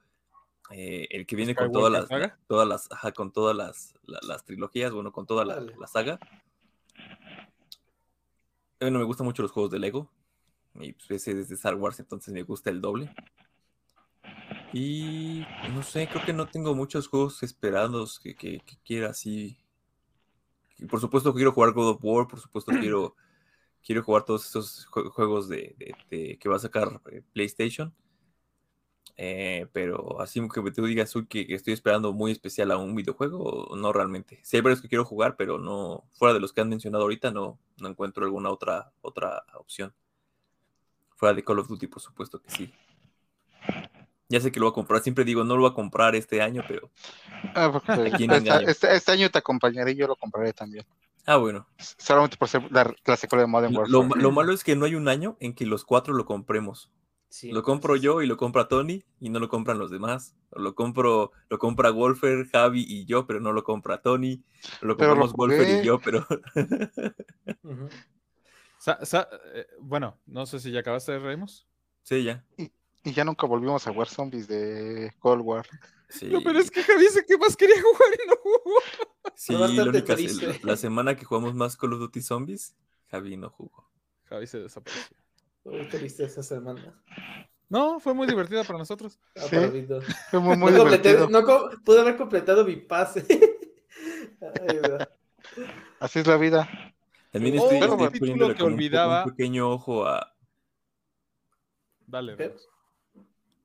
eh, el que viene con todas las, Saga. todas las, ajá, con todas las, la- las trilogías, bueno, con toda la, la saga. Bueno, me gustan mucho los juegos de Lego. Y pues ese es de Star Wars, entonces me gusta el doble. Y no sé, creo que no tengo muchos juegos esperados que, que- que quiera así. Por supuesto quiero jugar God of War, por supuesto quiero, quiero jugar todos esos jue- juegos de, de- de- que va a sacar eh, PlayStation. Eh, pero así que tú digas que, que estoy esperando muy especial a un videojuego, no realmente. Sí hay varios que quiero jugar, pero no, fuera de los que han mencionado ahorita, no, no encuentro alguna otra, otra opción. Fuera de Call of Duty, por supuesto que sí. Ya sé que lo voy a comprar, siempre digo, no lo voy a comprar este año, pero... Ah, porque esta- engaño. este, este año te acompañaré y yo lo compraré también. Ah, bueno. Solamente por ser la, la secuela de Modern Warfare. lo- lo malo es que no hay un año en que los cuatro lo compremos. Sí, Lo compro yo y lo compra Tony y no lo compran los demás. Lo compro, lo compra Wolfer, Javi y yo, pero no lo compra Tony. Lo Pero lo compramos Wolfer y yo, pero. Sa- sa- eh, bueno, no sé si ya acabaste, Reimos. sí, ya. Y ya nunca volvimos a jugar zombies de Cold War. Sí, No, pero es que Javi dice que más quería jugar y no jugó. sí, Fue la, única- triste. la semana que jugamos más Call of Duty Zombies, Javi no jugó. Javi se desapareció. Muy triste esa semana. No, fue muy divertida para nosotros. Ah, Sí. Fue muy, muy no, completé- divertido. no pude haber completado mi pase. Ay. Así es la vida. También Oh, estoy, un estoy título poniéndole que olvidaba. un pequeño ojo a, Dale. Reimos.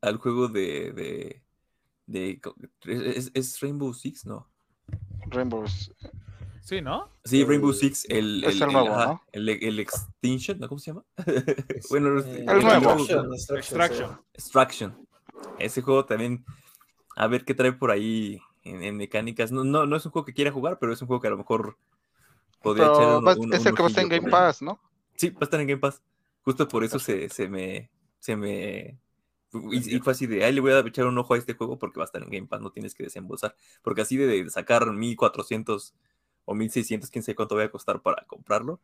al juego de... de, de- ¿es, es Rainbow Six? No. Rainbow. Sí, ¿no? Sí, Rainbow El- Six, el, es el, el nuevo, ajá, ¿no? el, el Extinction, ¿no? ¿cómo se llama? bueno, Eh, El nuevo. Extraction, Extraction, Extraction. Extraction. Ese juego también, a ver qué trae por ahí en, en mecánicas. No, no, no es un juego que quiera jugar, pero es un juego que a lo mejor podría Pero echar un- va- un- es el que va a estar en Game. Pass, ¿no? Sí, va a estar en Game Pass. Justo por eso se, se me. Se me. Y, y fue así de, ay, le voy a echar un ojo a este juego porque va a estar en Game Pass, no tienes que desembolsar. Porque así de, de sacar 1400 o 1600, quién sabe cuánto va a costar para comprarlo.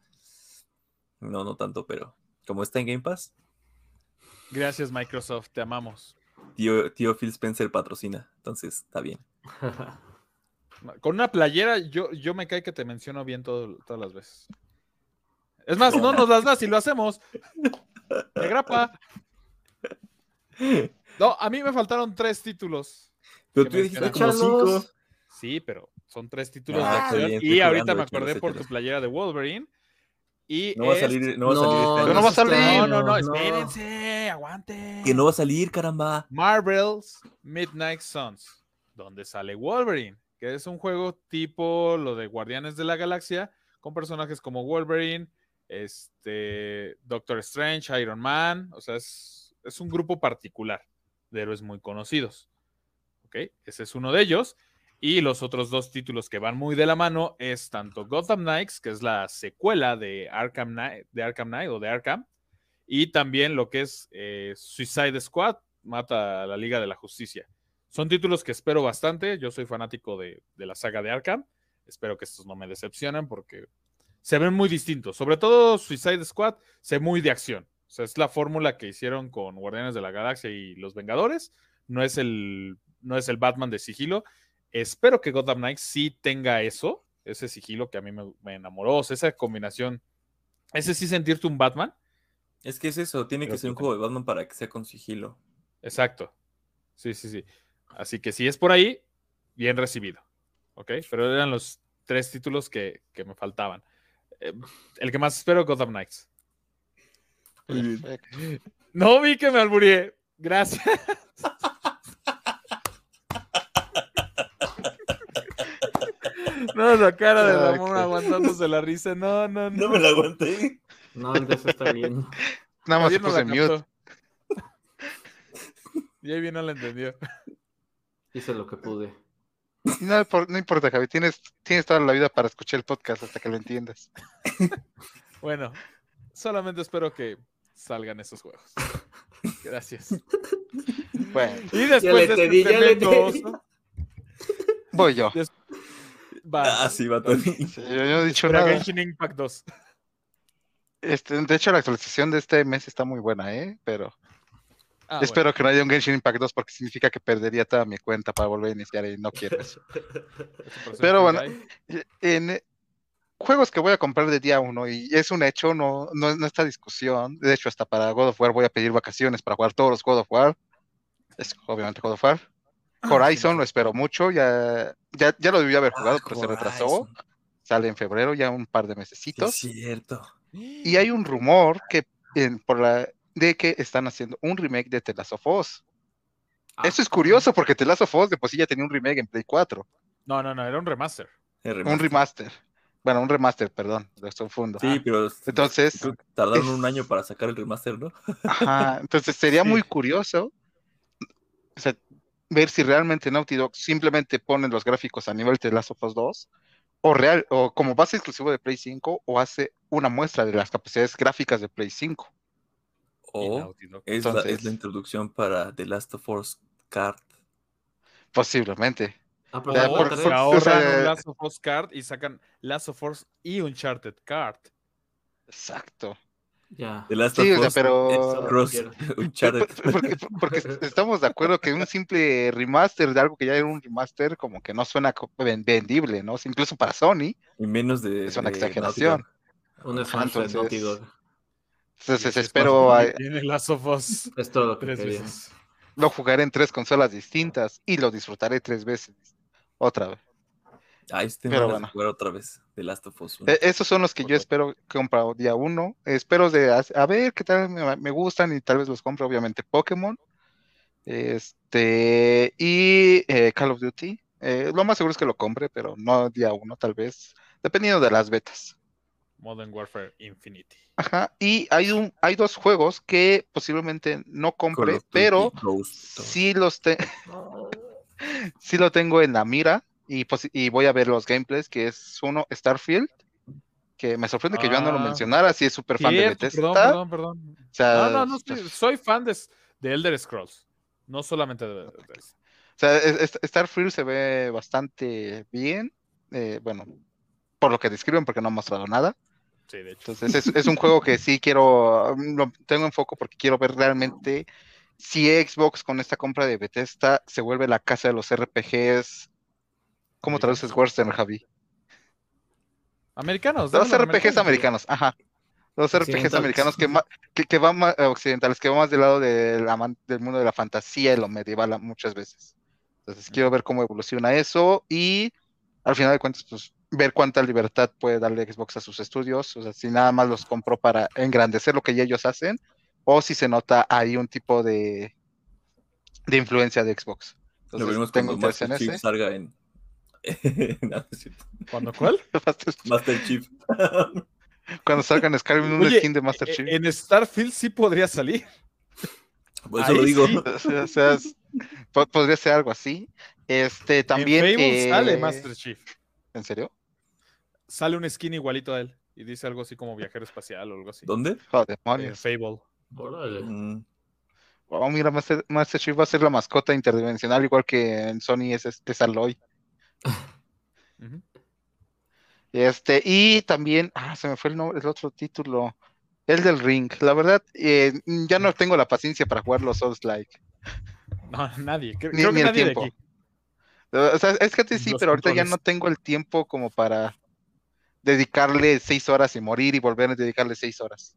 No, no tanto, pero como está en Game Pass, Gracias, Microsoft, te amamos. tío, tío Phil Spencer patrocina, entonces está bien. Con una playera, yo, yo me cae que te menciono bien todo- todas las veces. Es más, no nos las das y lo hacemos. De grapa. No, a mí me faltaron tres títulos. Pero tú dijiste como cinco. Sí, pero son tres títulos Ah, de acción. bien, y ahorita jugando, me acordé por tu playera de Wolverine. Y No va a es- salir, no va a salir este No. Pero no va a este salir. No, año, no, no, no. espérense, aguante. Que no va a salir, caramba. Marvel's Midnight Suns, donde sale Wolverine, que es un juego tipo lo de Guardianes de la Galaxia, con personajes como Wolverine, este, Doctor Strange, Iron Man, o sea, es, es un grupo particular de héroes muy conocidos. ¿Ok? Ese es uno de ellos. Y los otros dos títulos que van muy de la mano es tanto Gotham Knights, que es la secuela de Arkham Knight, de Arkham Knight o de Arkham, y también lo que es eh, Suicide Squad, Mata a la Liga de la Justicia. Son títulos que espero bastante. Yo soy fanático de, de la saga de Arkham. Espero que estos no me decepcionen porque se ven muy distintos. Sobre todo Suicide Squad se ve muy de acción. O sea, es la fórmula que hicieron con Guardianes de la Galaxia y los Vengadores. No es el, no es el Batman de sigilo. Espero que Gotham Knights sí tenga eso, ese sigilo que a mí me, me enamoró. O sea, esa combinación. Ese sí sentirte un Batman. Es que es eso, tiene que ser que un juego de Batman para que sea con sigilo. Exacto. Sí, sí, sí. Así que si es por ahí, bien recibido. ¿Ok? Pero eran los tres títulos que, que me faltaban. Eh, el que más espero, Gotham Knights. Perfecto. No vi que me alburié. Gracias. No, la cara de Ramón qué- aguantándose la risa. No, no, no. No me la aguanté. No, Andrés está bien. Nada más se en mute. Y ahí bien no la entendió. Hice lo que pude. No, por- no importa, Javi. Tienes, tienes toda la vida para escuchar el podcast hasta que lo entiendas. Bueno, solamente espero que salgan esos juegos. Gracias. Bueno, Y después le de entendí, este ya le oso, voy yo. va, Ah, sí, va Tony. Sí, yo no he dicho nada. Genshin Impact 2. Este, de hecho, la actualización de este mes está muy buena, ¿eh? Pero Ah, espero que no haya un Genshin Impact 2 porque significa que perdería toda mi cuenta para volver a iniciar y no quiero eso. pero bueno, ahí. En eh, juegos que voy a comprar de día uno, y es un hecho, no, no, no esta discusión. De hecho, hasta para God of War voy a pedir vacaciones para jugar todos los God of War. Es obviamente God of War. Horizon lo espero mucho, ya, ya, ya lo debía haber jugado, Ah, pero se retrasó. Sale en febrero, ya un par de mesecitos. es cierto. Y hay un rumor que en- por la de que están haciendo un remake de The Last of Us. Ah, Eso es curioso porque The Last of Us de por sí ya tenía un remake en Play 4, No, no, no, era un remaster. Un remaster. Bueno, un remaster, perdón, lo confundo. Sí, pero Entonces, tardaron es- un año para sacar el remaster, ¿no? Ajá, entonces sería Sí. muy curioso o sea, ver si realmente Naughty Dog simplemente pone los gráficos a nivel de Last of Us 2 o real o como base exclusivo de Play 5 o hace una muestra de las capacidades gráficas de Play 5. O es, la, es la introducción para The Last of Us Card. Posiblemente. Ah, pero O por- se un Last of Us card y sacan Last of Us y Uncharted card. Exacto. Ya. The Last Sí, of o sea, Us pero- Porque, porque estamos de acuerdo que un simple remaster de algo que ya era un remaster como que no suena vendible, ¿no? Incluso para Sony. Y menos de. Es una de exageración. Un de entonces- Naughty Dog. Entonces Sí, espero es a- Tiene Last of Us Es todo lo que tres veces. lo jugaré en tres consolas distintas y lo disfrutaré tres veces. Otra vez. Ah, este Pero van a bueno. jugar otra vez. The Last of Us 1. E- esos son los que yo espero comprar día uno. Espero de a, ver qué tal me, me gustan y tal vez los compro, obviamente, Pokémon. Este y eh, Call of Duty. Eh, lo más seguro es que lo compre, pero no día uno, tal vez, dependiendo de las betas. Modern Warfare Infinity. Ajá. Y hay un, hay dos juegos que posiblemente no Call Duty pero sí los te- sí lo tengo en la mira y, y voy a ver los gameplays, que es uno, Starfield, que me sorprende que yo no lo Ah, mencionara, si es súper fan de Bethesda. perdón, perdón, perdón. O sea, No, no, no, sí, soy fan de, de Elder Scrolls. No solamente de, de- de- O sea, es- Starfield se ve bastante bien. eh, bueno, por lo que describen, porque no han mostrado nada. Sí, de hecho. Entonces, es, es un juego que sí quiero, mm, lo tengo en foco porque quiero ver realmente si Xbox con esta compra de Bethesda se vuelve la casa de los RPGs. ¿Cómo traduces Western, Javi? Americanos. De los RPGs americanos, ajá. Los RPGs americanos que, que, que van más, occidentales, que van más del lado del, mundo de la fantasía y lo medieval muchas veces. Entonces quiero ver cómo evoluciona eso y al final de cuentas, pues ver cuánta libertad puede darle Xbox a sus estudios. O sea, si nada más los compró para engrandecer lo que ya ellos hacen, o si se nota ahí un tipo de, de influencia de Xbox. Lo Entonces, veremos tengo cuando interés en Master Chief ese. salga en. No, cierto. ¿Cuándo cuál? Master Chief. Cuando salgan Skyrim en un Oye, skin de Master e- Chief. En Starfield sí podría salir. Por eso Ahí lo digo. sí. O sea, es- podría ser algo así. Este también. en Fable eh, sale Master Chief. ¿En serio? Sale un skin igualito a él. Y dice algo así como viajero espacial o algo así. ¿Dónde? Oh, En demonios. Fable. Órale. Mm, Oh, mira, Master, Master Chief va a ser la mascota interdimensional, igual que en Sony es este Aloy. Ujú. Este, y también, ah, se me fue el nombre, el otro título. El del Ring. La verdad, eh, ya no tengo la paciencia para jugar los Souls like. No, nadie. Creo, Ni- creo ni que el nadie de tiempo. aquí. O sea, es que antes sí, Los pero ahorita ya no tengo el tiempo como para dedicarle seis horas y morir y volver a dedicarle seis horas.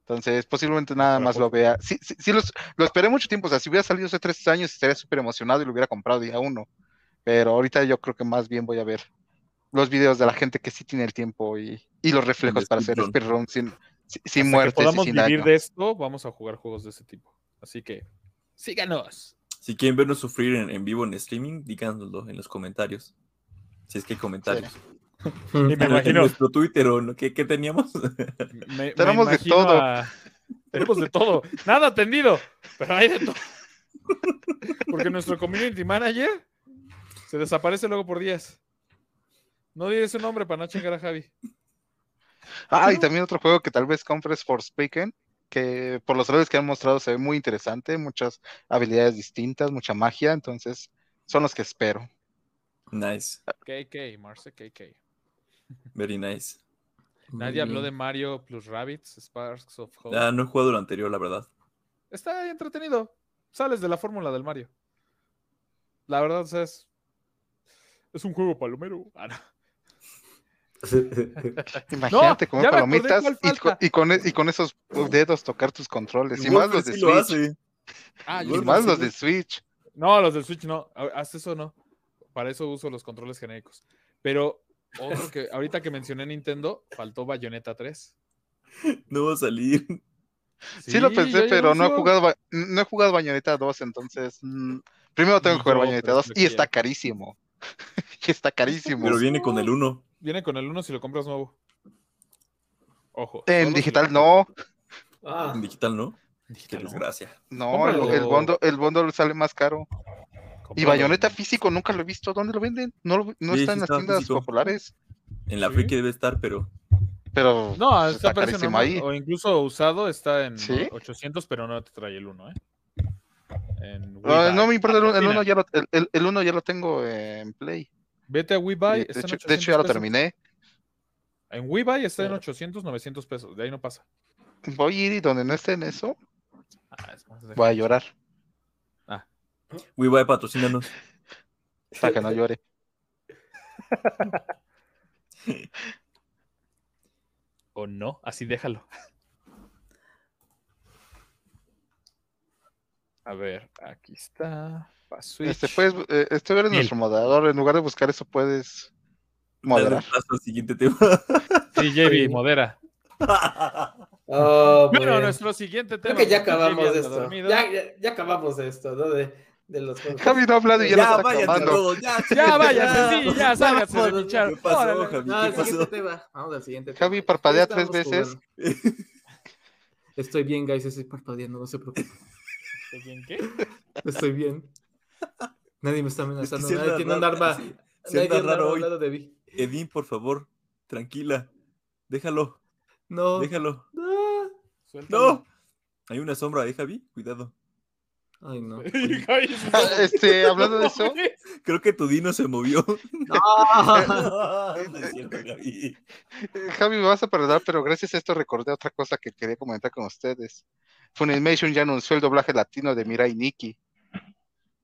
Entonces, posiblemente nada más lo vea. Sí, sí, sí los- lo esperé mucho tiempo. O sea, si hubiera salido hace tres años, estaría súper emocionado y lo hubiera comprado día uno. Pero ahorita yo creo que más bien voy a ver los videos de la gente que sí tiene el tiempo y, y los reflejos para hacer speedrun. sin, sin, sin que muertes y podamos sin vivir daño. de esto, vamos a jugar juegos de ese tipo. Así que, síganos. Si quieren vernos sufrir en, en vivo en streaming, díganoslo en los comentarios. Si es que hay comentarios. Y me En, en imagino, nuestro Twitter o no, ¿qué, qué teníamos? me- me Tenemos de todo. a- Tenemos de todo. Nada atendido, pero hay de todo. Porque nuestro community manager se desaparece luego por días. No diré su nombre para no chingar a Javi. Ah, y también otro juego que tal vez compres Forspoken, que por los trailers que han mostrado se ve muy interesante, muchas habilidades distintas, mucha magia, entonces son los que espero. nice. KK, Marce KK. Very nice. Nadie habló de Mario plus Rabbits, Sparks of Hope. Ah, no he jugado lo anterior, la verdad. Está entretenido. Sales de la fórmula del Mario. La verdad, o sea, es, es un juego palomero. Ah, no. Imagínate comer acordé palomitas y, con, e- y con esos dedos tocar tus controles, y más los de sí lo Switch. Ah, y más lo los de Switch. No, los del Switch no. Ha- Haz eso no. Para eso uso los controles genéricos. Pero otro que ahorita que mencioné Nintendo, faltó Bayonetta 3. No va a salir. Sí, lo ya pensé, pero no he jugado, no he jugado Bayonetta 2, entonces mm, primero tengo que jugar yo, Bayonetta pero 2 sí lo y está carísimo. y está carísimo. Pero viene con el 1. Viene con el 1 si lo compras nuevo. Ojo. En si digital lo- no, Ah, En digital, ¿no? Qué Digital, no. desgracia. no, el, el bundle, el bundle sale más caro. Y en- físico nunca lo he visto. ¿Dónde lo venden? No, lo- no Sí, está sí en las tiendas físico. populares, En la Sí. friki debe estar, pero pero No, está, está carísimo ahí. O incluso usado está en ¿Sí? 800, pero no te trae el 1, ¿eh? En Ah, no me importa, el, el Patrocina. uno ya lo, el, el- el uno ya lo tengo en Play. Vete a WeBuy. de, hecho, de hecho, ya 800 lo pesos. terminé. En WeBuy está en Pero- 800, 900 pesos. De ahí no pasa. Voy a ir y donde no esté en eso, Ah, es más, voy a llorar WeBuy patrocínanos. para que no llore. O no, así déjalo. A ver, aquí está. Este, puedes, eh, este eres nuestro moderador. En lugar de buscar eso, puedes moderar. Paso al siguiente tema. Sí, Sí. modera. oh, Bueno, nuestro siguiente tema. Creo que ya acabamos de esto. Ya, ya, ya acabamos de esto, ¿no? De, de los juegos. Javi no ha hablado y ya, ya, lo está acabando. ya. Ya, váyanse, sí, ya, sálganse de chat. ¿Qué pasó, Órale. Javi? No, ¿Qué al siguiente pasó? tema. Vamos al siguiente Javi, parpadea ¿Qué tres estamos veces. jugando? Estoy bien, guys, estoy parpadeando, no se preocupen. ¿Estoy bien qué? Estoy bien. Nadie me está amenazando, sí nadie anda tiene un raro, arma. sí, sí nadie anda tiene raro al hoy. lado de mí. Edín, por favor, tranquila. Déjalo, No. déjalo. No. Suéltalo. ¡No! Hay una sombra, ¿eh, Javi? Cuidado. Ay, no. Ah, Este, hablando de eso, Creo que tu dino se movió. No. no es cierto, Javi. eh, Javi, me vas a perdonar, pero gracias a esto recordé otra cosa que quería comentar con ustedes. Funimation ya anunció el doblaje latino de Mirai Nikki.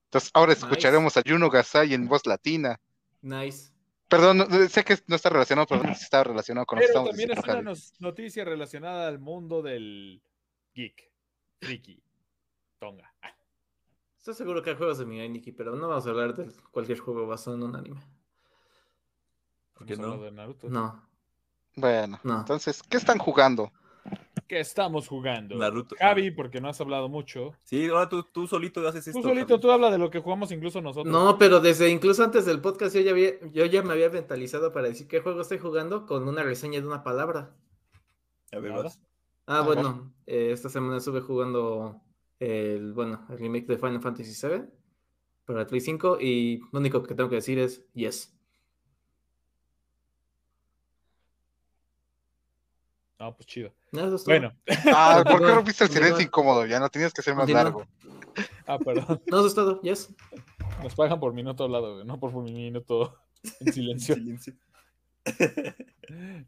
Entonces, ahora Nice. escucharemos a Juno Gasai en voz latina. Nice. Perdón, no- sé que no está relacionado, pero no está relacionado con lo que Pero estamos también es una Javi. noticia relacionada al mundo del geek, friki, tonga. Estoy seguro que hay juegos de Mirai Nikki, pero no vamos a hablar de cualquier juego basado en un anime. ¿Por qué no? de Naruto. No. Bueno, No. entonces, ¿qué están jugando? ¿Qué estamos jugando? Naruto. Javi, porque no has hablado mucho. Sí, ahora tú, tú solito haces esto. Tú solito, Javi. tú habla de lo que jugamos incluso nosotros. No, pero desde incluso antes del podcast yo ya, había, yo ya me había mentalizado para decir qué juego estoy jugando con una reseña de una palabra. A ver, Nada. vas. Ah, Ajá. bueno, eh, esta semana estuve jugando el, bueno, el remake de Final Fantasy VII para el Play 5 y lo único que tengo que decir es yes. No, pues chido. No, eso es todo. Bueno, Ah, ¿por qué rompiste el silencio incómodo? Ya no tenías que ser más largo. ah, perdón. No, eso es todo, yes. Nos pagan por minuto hablado, no por minuto en silencio. Silencio.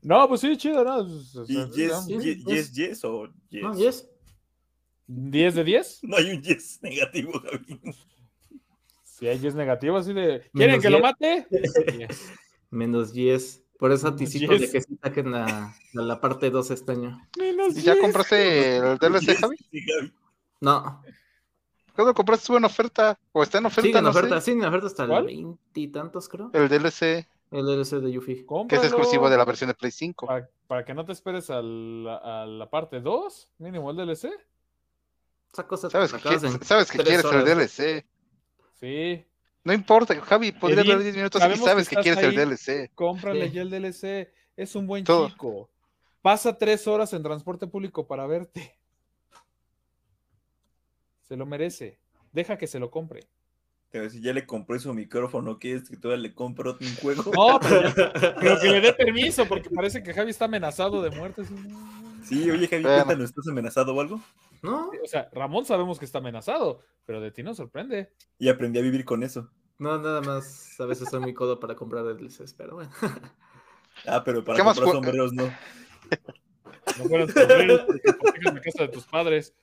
No, pues sí, chido, ¿no? Pues, o ¿Y sea, yes, yes. yes, yes o yes? No, yes. ¿10 de 10? No hay un yes negativo, Javi. Si hay 10 negativo, así de. ¿Quieren Menos que lo 10. mate? Yes. Menos yes. Por eso anticipo de yes. que sí saquen la, la, la parte 2 este año. Menos ¿Y ya 10. compraste el DLC, Yes, Javi? sí. No, ¿Cuándo compraste? ¿Estuvo en oferta? ¿O está en oferta? sigue en no sé? oferta, sigue en oferta hasta ¿Cuál? el veintitantos, creo. El DLC, El DLC de Yuffie. que es Cómpralo exclusivo de la versión de Play 5. Para, para que no te esperes a la, a la parte 2, mínimo el DLC. Esa cosa te ¿Sabes que, sabes quieres el. DLC? Sí, No importa, Javi, podría durar 10 minutos y que sabes que, quieres ahí. el DLC. cómprale Sí. ya el DLC. Es un buen Todo. chico. Pasa tres horas en transporte público para verte. Se lo merece. Deja que se lo compre. Te voy a decir, ya le compré su micrófono, ¿quieres que todavía le compro un juego? No, pero, pero que le dé permiso, porque parece que Javi está amenazado de muerte. Sí, oye, Javi, Bueno. cuéntanos, ¿estás amenazado o algo? No, O sea, Ramón sabemos que está amenazado, pero de ti nos sorprende. Y aprendí a vivir con eso. no, nada más. A veces soy muy codo para comprar DLCs, pero bueno. Ah, pero para ¿Qué más comprar sombreros no. No fueron sombreros porque hipotecan la casa de tus padres.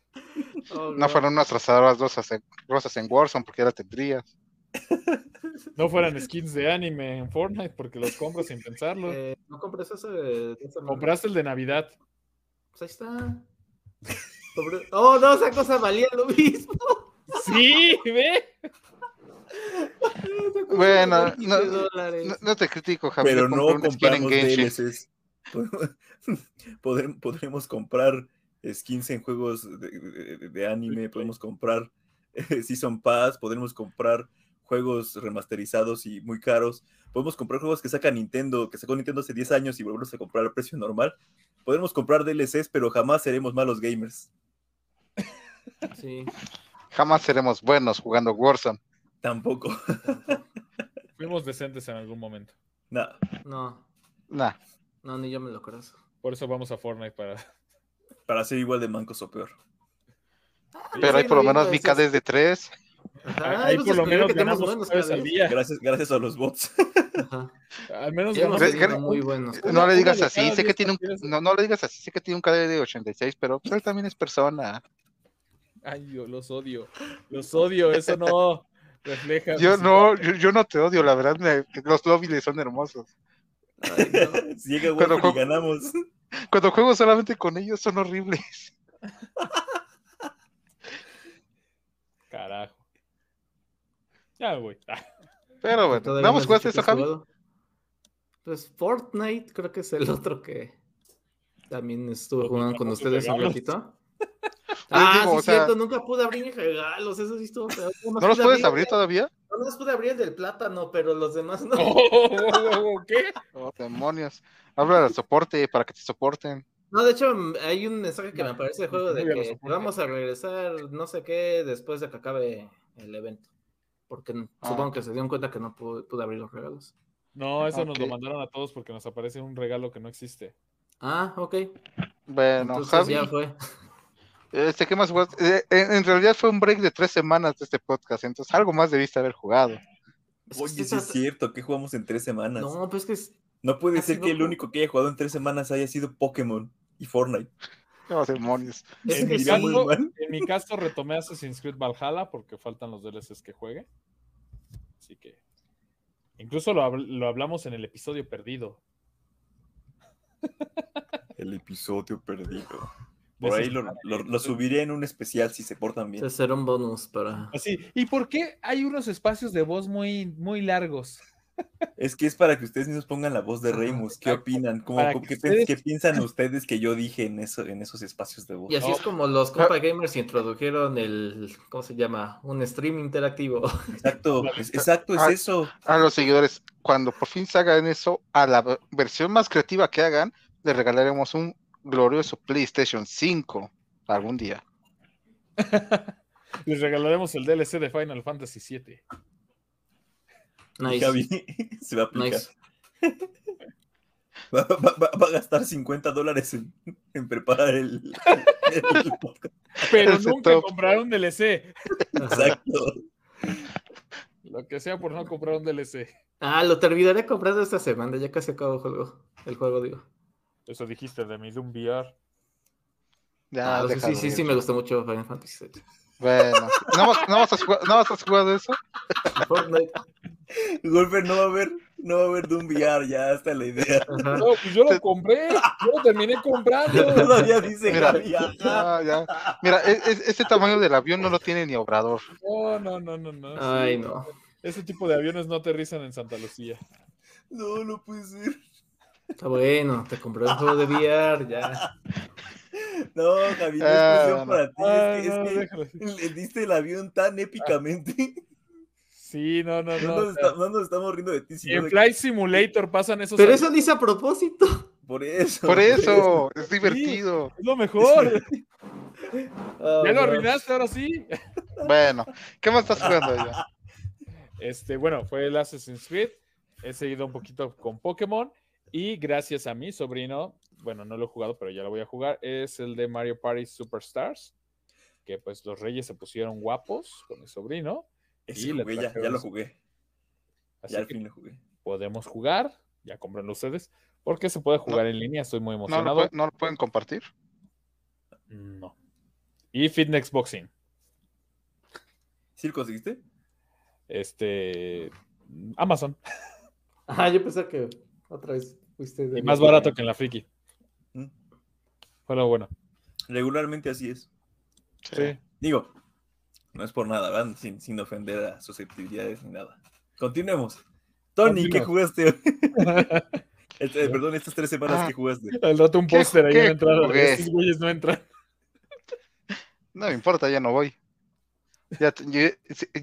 Oh, No fueron unas trazadoras rosas en, rosas en Warzone porque ya la tendrías. No fueran skins de anime en Fortnite porque los compras sin pensarlo. Eh, no compres ese. madre. Compraste el de Navidad. Pues ahí está. Sobre- Oh, no, esa cosa valía lo mismo. Sí, ve. Bueno, valía 15 no- dólares. No, no te critico, Javi. Pero no compramos. DLCs. Podrem- podremos comprar skins en juegos de, de- de anime, podemos comprar eh, Season Pass, podremos comprar juegos remasterizados y muy caros, podemos comprar juegos que saca Nintendo, que sacó Nintendo hace 10 años y volverlos a comprar al precio normal. Podemos comprar DLCs, pero jamás seremos malos gamers. Sí. Jamás seremos buenos jugando Warzone. Tampoco. Fuimos decentes en algún momento. Nada. No, Nah. no, ni yo me lo creo. Por eso vamos a Fortnite para. Para ser igual de mancos o peor. Pero Sí, por lo no, menos no, vi esas- de 3. Ajá, Ahí por lo menos que tenemos ganamos buenos vez al día. Gracias, gracias a los bots. Ajá. Al menos Sí, gra- muy buenos. Una- No le digas así, sé que tiene un, no, no le digas así, sé que tiene un KD de 86, pero pues, él también es persona. Ay, yo los odio. Los odio. Eso no refleja. Yo no, yo, yo no te odio, la verdad, me- los lobbies son hermosos. Ay, no. Si llega y jo- ganamos. Cuando juego solamente con ellos son horribles. Carajo. Ya, güey. Ah, Pero bueno, Todavía ¿nada no más jugaste eso, Javi? Pues Fortnite creo que es el otro que también estuve jugando con ustedes un ratito. Ah, digo, sí, o es sea- cierto, nunca pude abrir mis regalos, eso sí estuvo ¿No los puedes abrir todavía? No los pude abrir el del plátano, pero los demás no. Oh, oh, oh, ¿Qué? Oh, demonios. Habla del soporte para que te soporten. No, de hecho, m- hay un mensaje que me aparece de juego de que vamos a regresar no sé qué después de que acabe el evento. Porque Ah, supongo que se dieron cuenta que no pude, pude abrir los regalos. No, eso nos lo mandaron a todos porque nos aparece un regalo que no existe. Ah, ok. Bueno, Entonces Javi, ya fue. este, ¿qué más jugaste? Eh, en, en realidad fue un break de tres semanas de este podcast, entonces algo más debiste haber jugado. Es que Oye, sí es cierto, que jugamos en tres semanas? No, No, pues que es- puede ser sido que el único que haya jugado en tres semanas haya sido Pokémon y Fortnite. No, demonios. es que sí. En mi caso retomé Assassin's Creed Valhalla porque faltan los DLCs que juegue. Así que. Incluso lo, habl- lo hablamos en el episodio perdido. El episodio perdido. Por ahí lo, lo- lo subiré en un especial si se portan bien. Será un bonus para. Así. ¿Y por qué hay unos espacios de voz muy, muy largos? Es que es para que ustedes mismos pongan la voz de Ajá, Reimus. ¿Qué opinan? ¿Cómo, Para cómo- que qué, pe- ustedes- qué piensan ustedes que yo dije en, eso, en esos espacios de voz? Y así es como los compa gamers introdujeron el, ¿cómo se llama? Un stream interactivo. Exacto, es, exacto, es Ah, eso. A los seguidores, cuando por fin se hagan eso, a la versión más creativa que hagan, les regalaremos un glorioso PlayStation 5 algún día. Les regalaremos el DLC de Final Fantasy VII. Nice. Javi se va a aplicar. Nice. Va, va- va- va a gastar 50 dólares en, en preparar el, el podcast. Pero Ese nunca top. comprar un DLC. Exacto. Lo que sea por no comprar un DLC. Ah, lo terminaré comprando esta semana. Ya casi acabo el juego. El juego, digo. Eso dijiste de mi Doom VR. Ya, Ah, sí, sí, sí, me gustó mucho Final Fantasy VII. Bueno, ¿no, vas- no vas a jugar, ¿no vas a jugar de eso? Fortnite. Golfer, no va a haber, no va a haber Doom VR, ya está la idea. No, pues yo lo compré. Yo lo terminé comprando. Todavía dice Mira. Ah, ya. Mira, e- e- este tamaño del avión no lo tiene ni Obrador. No, no, no, no, no. Ay, Sí, no. Ese tipo de aviones no aterrizan en Santa Lucía. No, no puede ser. Está bueno, te compré un juego de VR, ya. No, Javi, no es Ah, bueno. para ti. Es que, no, es que le diste el avión tan épicamente. Sí, no, no, No, no. nos, está- no nos estamos riendo de ti, Y sino en Flight Simulator pasan esos. Pero eso lo hice a propósito. por eso. Por eso, es divertido. Es lo mejor. Oh, ya lo no. arruinaste ahora sí. Bueno, ¿qué más estás jugando ya? Este, bueno, fue el Assassin's Creed. He seguido un poquito con Pokémon. Y gracias a mi sobrino, bueno, no lo he jugado, pero ya lo voy a jugar, es el de Mario Party Superstars. Que pues los reyes se pusieron guapos con mi sobrino. Ese Y jugué, ya, ya lo jugué. Así Ya al fin lo jugué. podemos jugar. Ya comprenlo ustedes. Porque se puede jugar en línea. Estoy muy ¿No lo, emocionado. no lo pueden compartir? No. Y Fitness Boxing. ¿Sí lo conseguiste? Este. Amazon. Ah, yo pensé que otra vez fuiste de Y más barato que en la Friki. Fue lo bueno. Regularmente así es. Sí. Digo, no es por nada, ¿verdad? Sin, sin ofender a susceptibilidades ni nada. Continuemos. Tony, ¿qué jugaste hoy? Este, perdón, estas tres semanas Ah. que jugaste. Al rato un ¿Qué- póster ahí en la entrada. jugué? Estos güeyes no entran. No me importa, ya no voy. Ya, yo-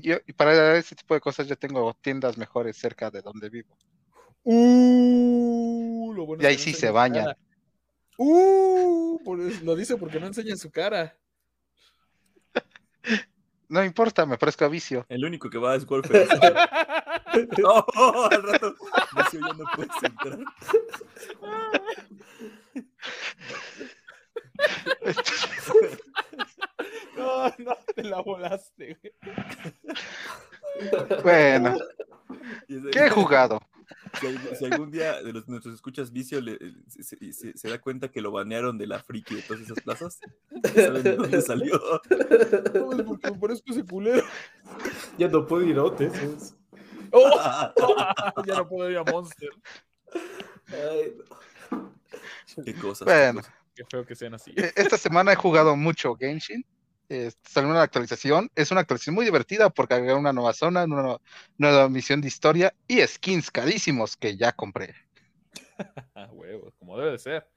yo- para ese tipo de cosas ya tengo tiendas mejores cerca de donde vivo. Uh, lo bueno Y ahí no sí se bañan. Uh, lo dice porque no enseña su cara. No importa, me parezco a vicio. El único que va es Golfer. no, al rato. Vicio, ya no puedes entrar. No, no, te la volaste. güey. Bueno, ¿qué he jugado? Si, algún- si algún día de los, nuestros escuchas vicio le- se, se- se- se da cuenta que lo banearon de la friki de todas esas plazas, saben de dónde salió. No, es porque me parezco ese culero. Ya no puedo ir a OTS. Oh, ya no puedo ir a Monster. Ay, no. qué cosas. Bueno. qué cosas. Qué feo que sean así. Eh, Esta semana he jugado mucho Genshin. Eh, salió una actualización. Es una actualización muy divertida porque agregaron una nueva zona, una nueva, nueva misión de historia y skins carísimos que ya compré. Huevos, como debe de ser.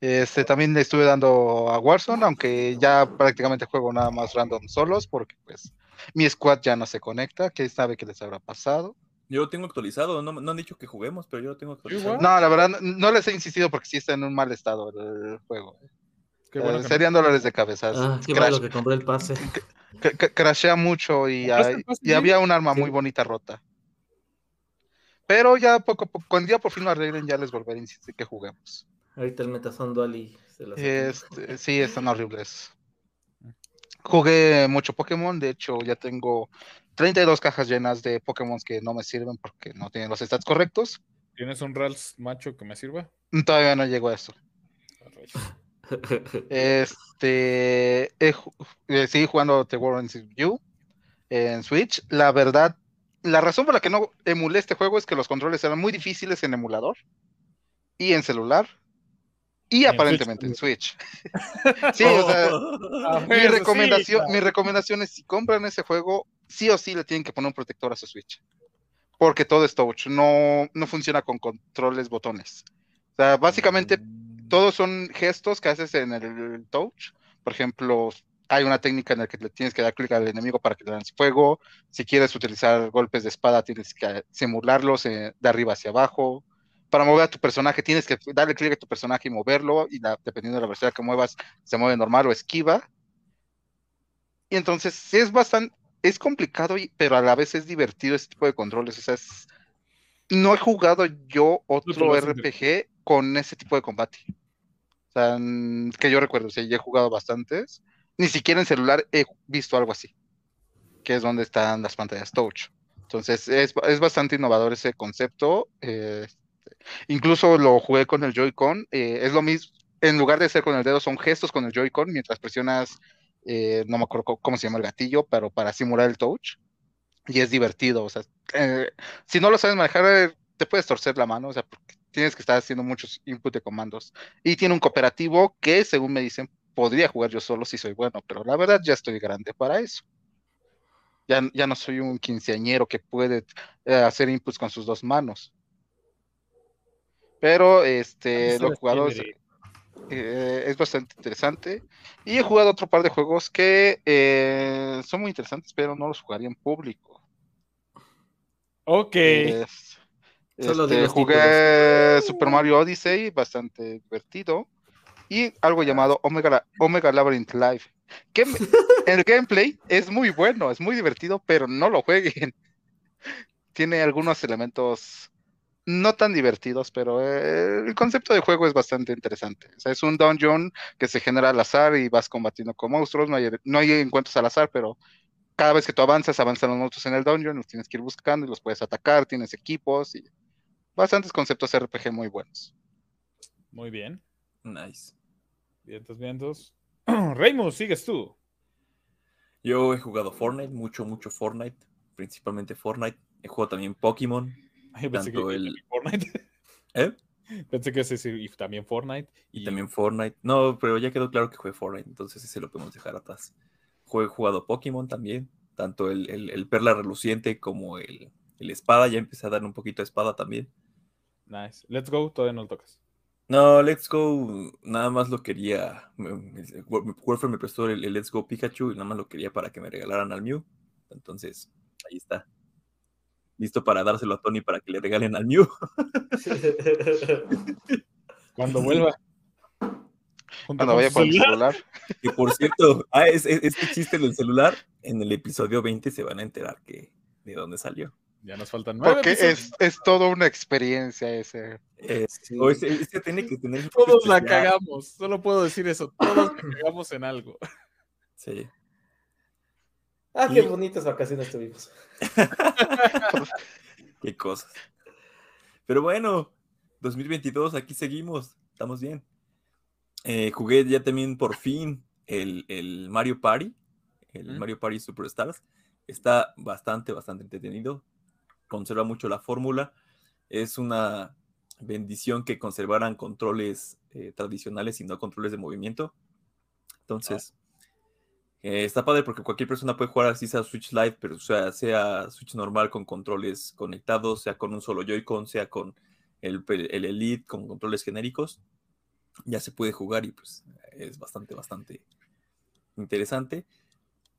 Este, también le estuve dando a Warzone, aunque ya prácticamente juego nada más random solos porque pues mi squad ya no se conecta. ¿Quién sabe qué les habrá pasado? Yo lo tengo actualizado, no, no han dicho que juguemos, pero yo lo tengo actualizado. No, la verdad, no, no les he insistido porque sí está en un mal estado el juego. Qué bueno Eh, serían dólares de cabeza. Ah, qué Crash- malo que compré el pase. cra- cra- crashea mucho y, había un arma Sí. muy bonita rota. Pero ya poco a poco, cuando ya por fin lo arreglen, ya les volveré a insistir que juguemos. Ahorita el Metazón Dual y se las Este, sí, están horribles. Jugué mucho Pokémon, de hecho ya tengo 32 cajas llenas de Pokémon que no me sirven porque no tienen los stats correctos. ¿Tienes un Rals macho que me sirva? Todavía no llego a eso. Este, eh, jugando The War With You en Switch. La verdad, la razón por la que no emulé este juego es que los controles eran muy difíciles en emulador y en celular y en aparentemente en Switch. sí, Oh. o sea, Ah, mi recomendación, mi recomendación es si compran ese juego, sí o sí le tienen que poner un protector a su Switch. Porque todo es touch, no, no funciona con controles botones. O sea, básicamente todos son gestos que haces en el touch. Por ejemplo, hay una técnica en la que le tienes que dar clic al enemigo para que le lance fuego. Si quieres utilizar golpes de espada, tienes que simularlos eh, de arriba hacia abajo. Para mover a tu personaje, tienes que darle clic a tu personaje y moverlo. Y la- dependiendo de la velocidad que muevas, se mueve normal o esquiva. Y entonces sí es bastante, es complicado, y- pero a la vez es divertido este tipo de controles. O sea, es- no he jugado yo otro RPG con ese tipo de combate. Que yo recuerdo, o sea, ya he jugado bastantes. Ni siquiera en celular he visto algo así, que es donde están las pantallas touch. Entonces, es, es bastante innovador ese concepto. eh, incluso lo jugué con el Joy-Con. eh, es lo mismo, en lugar de ser con el dedo, son gestos con el Joy-Con mientras presionas, eh, no me acuerdo cómo se llama el gatillo, pero para simular el touch. Y es divertido, o sea, eh, si no lo sabes manejar, eh, te puedes torcer la mano, o sea, porque tienes que estar haciendo muchos input de comandos. Y tiene un cooperativo que, según me dicen, podría jugar yo solo si soy bueno, pero la verdad ya estoy grande para eso. Ya, ya no soy un quinceañero que puede eh, hacer inputs con sus dos manos. Pero este, Antes lo he eras jugado, tímido. eh, es bastante interesante. Y he jugado otro par de juegos que eh, son muy interesantes, pero no los jugaría en público. Ok. Es- este, jugué Super Mario Odyssey, bastante divertido. Y algo llamado Omega, Omega Labyrinth Live. Que me- el gameplay es muy bueno, es muy divertido, pero no lo jueguen. Tiene algunos elementos no tan divertidos, pero eh, el concepto de juego es bastante interesante. O sea, es un dungeon que se genera al azar y vas combatiendo con monstruos. No hay, no hay encuentros al azar, pero cada vez que tú avanzas, avanzan los monstruos en el dungeon, los tienes que ir buscando y los puedes atacar, tienes equipos y bastantes conceptos RPG muy buenos. Muy bien. Nice. Vientos, vientos. Reymus, sigues tú. Yo he jugado Fortnite, mucho, mucho Fortnite, principalmente Fortnite. He jugado también Pokémon. Ay, pensé Tanto que el- Fortnite. ¿Eh? Pensé que ese sí, y también Fortnite. Y también Fortnite. No, pero ya quedó claro que jugué Fortnite, entonces ese lo podemos dejar atrás. He jugado Pokémon también, tanto el, el- el Perla Reluciente como el, el Espada. Ya empecé a dar un poquito de Espada también. Nice. Let's go, todavía no lo tocas. No, Let's Go, nada más lo quería. Warfare me prestó el, el Let's Go Pikachu y nada más lo quería para que me regalaran al Mew. Entonces, ahí está. Listo para dárselo a Tony para que le regalen al Mew. Cuando vuelva. Cuando vaya por el celular. celular, Que por cierto, ah, es, es- este chiste del celular, en el episodio 20 se van a enterar que de dónde salió. Ya nos faltan nueve porque es, es toda una experiencia ese. Eh, Sí. o ese, ese tiene que tener. un toque Todos la cagamos. Solo puedo decir eso. Todos la cagamos en algo. Sí. Ah, qué bonitas vacaciones tuvimos. Qué cosas. Pero bueno, 2022, aquí seguimos. Estamos bien. Eh, jugué ya también por fin el, el Mario Party, el Mm. Mario Party Superstars. Está bastante, bastante entretenido. Conserva mucho la fórmula. Es una bendición que conservaran controles eh, tradicionales y no controles de movimiento. Entonces, eh, está padre porque cualquier persona puede jugar así sea Switch Lite, pero sea, sea Switch normal con controles conectados, sea con un solo Joy-Con, sea con el, el Elite con controles genéricos. Ya se puede jugar y pues es bastante, bastante interesante.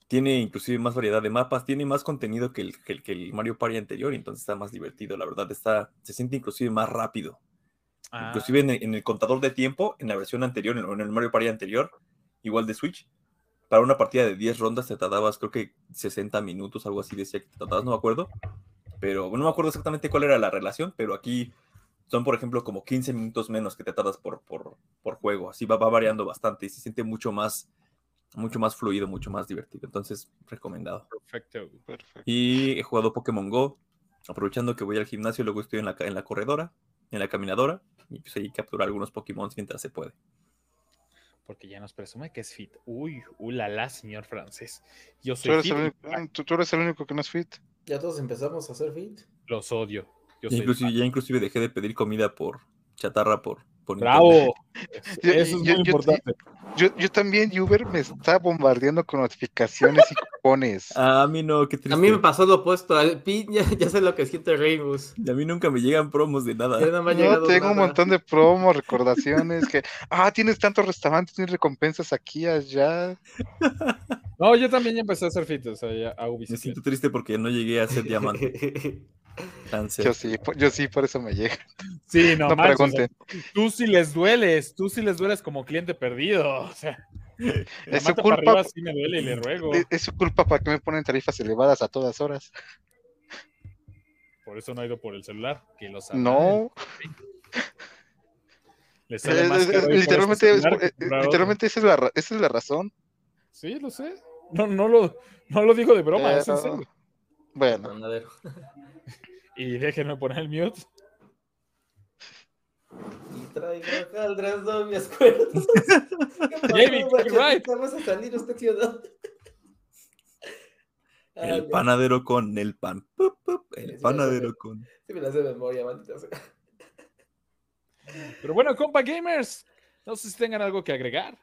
Tiene inclusive más variedad de mapas, tiene más contenido que el, que el, que el Mario Party anterior, entonces está más divertido, la verdad está, se siente inclusive más rápido. Ah, Inclusive en el, en el contador de tiempo, en la versión anterior, en, en el Mario Party anterior, igual de Switch, para una partida de 10 rondas te tardabas creo que 60 minutos, algo así decía que te tardabas, no me acuerdo. Pero no me acuerdo exactamente cuál era la relación, pero aquí son, por ejemplo, como 15 minutos menos que te tardas por, por, por juego. Así va, va variando bastante y se siente mucho más, mucho más fluido, mucho más divertido. Entonces, recomendado. perfecto. Perfecto. Y he jugado Pokémon Go, aprovechando que voy al gimnasio, luego estoy en la, ca- en la corredora, en la caminadora, y pues ahí capturar algunos Pokémon mientras se puede. Porque ya nos presume que es fit. Uy, ulala, señor francés. Yo Tú soy eres, fit. el tú- tú eres el único que no es fit. Ya todos empezamos a hacer fit. Los odio. Yo Ya soy inclusive, ya inclusive dejé de pedir comida por chatarra por, por. Bravo. Es- Yo- Eso es yo- muy yo- importante. Yo, yo también, Uber me está bombardeando con notificaciones y cupones. A mí no, qué triste. A mí me pasó lo opuesto. Al pin ya, ya sé lo que siente Rainbows. Y a mí nunca me llegan promos de nada. Ya no me ha No, llegado tengo un montón de promos, recordaciones, que, ah, tienes tantos restaurantes, tienes recompensas aquí, allá. No, yo también ya empecé a hacer fit. O sea, ya hago Me siento triste porque no llegué a ser diamante. Yo sí, yo sí, por eso me llega. Sí, no, No manches, o sea, pregunten. tú sí les dueles, tú sí les dueles como cliente perdido. O sea, la Es su culpa. arriba sí me duele y le ruego. Es, su culpa para que me ponen tarifas elevadas a todas horas. Por eso no ha ido por el celular. Que lo. No, sale más este literalmente, celular eh, literalmente esa es, la, esa es la razón. Sí, lo sé. No, no, lo, no lo digo de broma, es en serio. Bueno. Y déjenme poner el mute. Y traigo caldras dobles cuerdas. Jamie, copyright. Vamos a salir esta ciudad. El ya. panadero con el pan. Pup, pup, el Sí, panadero sí. con. Sí me la sé de memoria, maldita sea. Pero bueno, compa gamers, no sé si tengan algo que agregar.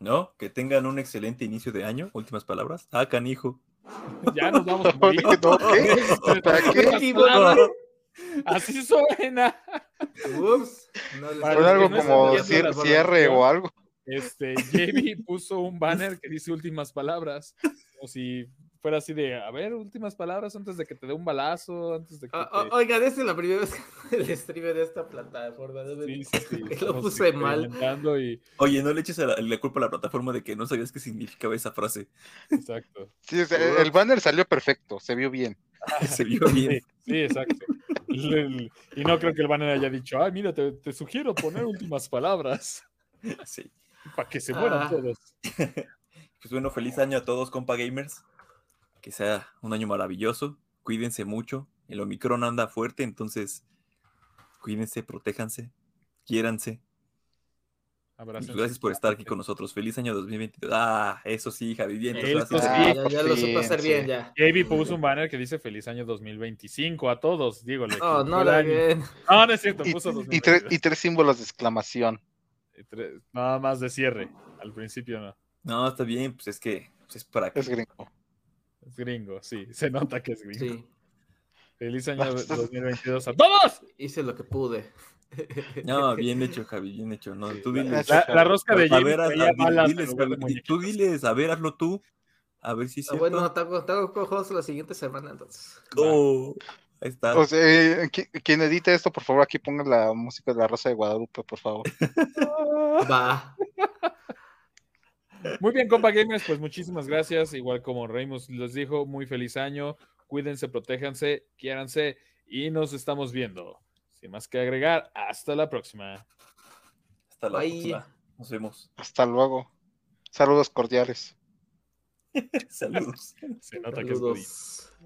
¿No? Que tengan un excelente inicio de año. Últimas palabras. Ah, canijo. Ya nos vamos a morir. No, ¿qué? ¿Para qué? Así suena. ups, no algo no como cierre grabación, o algo. Este, JB puso un banner que dice últimas palabras. Como si fuera así de, a ver, últimas palabras antes de que te dé un balazo, antes de que Ah, te... ah, Oigan, esta es la primera vez que el stream de esta plataforma. ¿no? Sí, sí, sí, Lo puse mal. y... Oye, no le eches la, la culpa a la plataforma de que no sabías qué significaba esa frase. Exacto. Sí, o sea, el banner salió perfecto, se vio bien. Se vio bien. Sí, sí, exacto. El- el- y no creo que el banner haya dicho, ay, mira, te, te sugiero poner últimas palabras Sí. para que se mueran Ah. todos. Pues bueno, feliz año a todos, compa gamers. Que sea un año maravilloso. Cuídense mucho. El Omicron anda fuerte, entonces cuídense, protéjanse, quiéranse. Gracias por estar aquí con nosotros. Feliz año 2022. Ah, eso sí, Javi. Bien, sí. Ah, ya, lo supo hacer sí. bien, ya. JB puso un banner que dice feliz año 2025 a todos. Digo, le Oh, no año. bien. No, no es cierto, Y, puso y tres, 2022. y tres símbolos de exclamación. Y tres- Nada más de cierre. Al principio no. No, está bien, pues es que pues es para que. Es gringo. Es gringo, sí. Se nota que es gringo. Sí, Feliz año 2022 a todos. hice lo que pude. No, bien hecho, Javi, bien hecho. No, Sí, tú la- diles. La, la rosca de a ver, diles, Javi, tú diles, a ver, hazlo tú. A ver si es Ah, cierto. bueno, te hago, te hago juegos la siguiente semana, entonces. Oh, ahí está. O sea, eh, qui- quien edite esto, por favor, aquí ponga la música de la Rosa de Guadalupe, por favor. Va. Muy bien, compa gamers, pues muchísimas gracias. Igual como Remus les dijo, muy feliz año. Cuídense, protéjanse, quiéranse y nos estamos viendo. Sin más que agregar, hasta la próxima. Hasta la próxima. Nos vemos. Hasta luego. Saludos cordiales. Saludos. Se nota Saludos. que es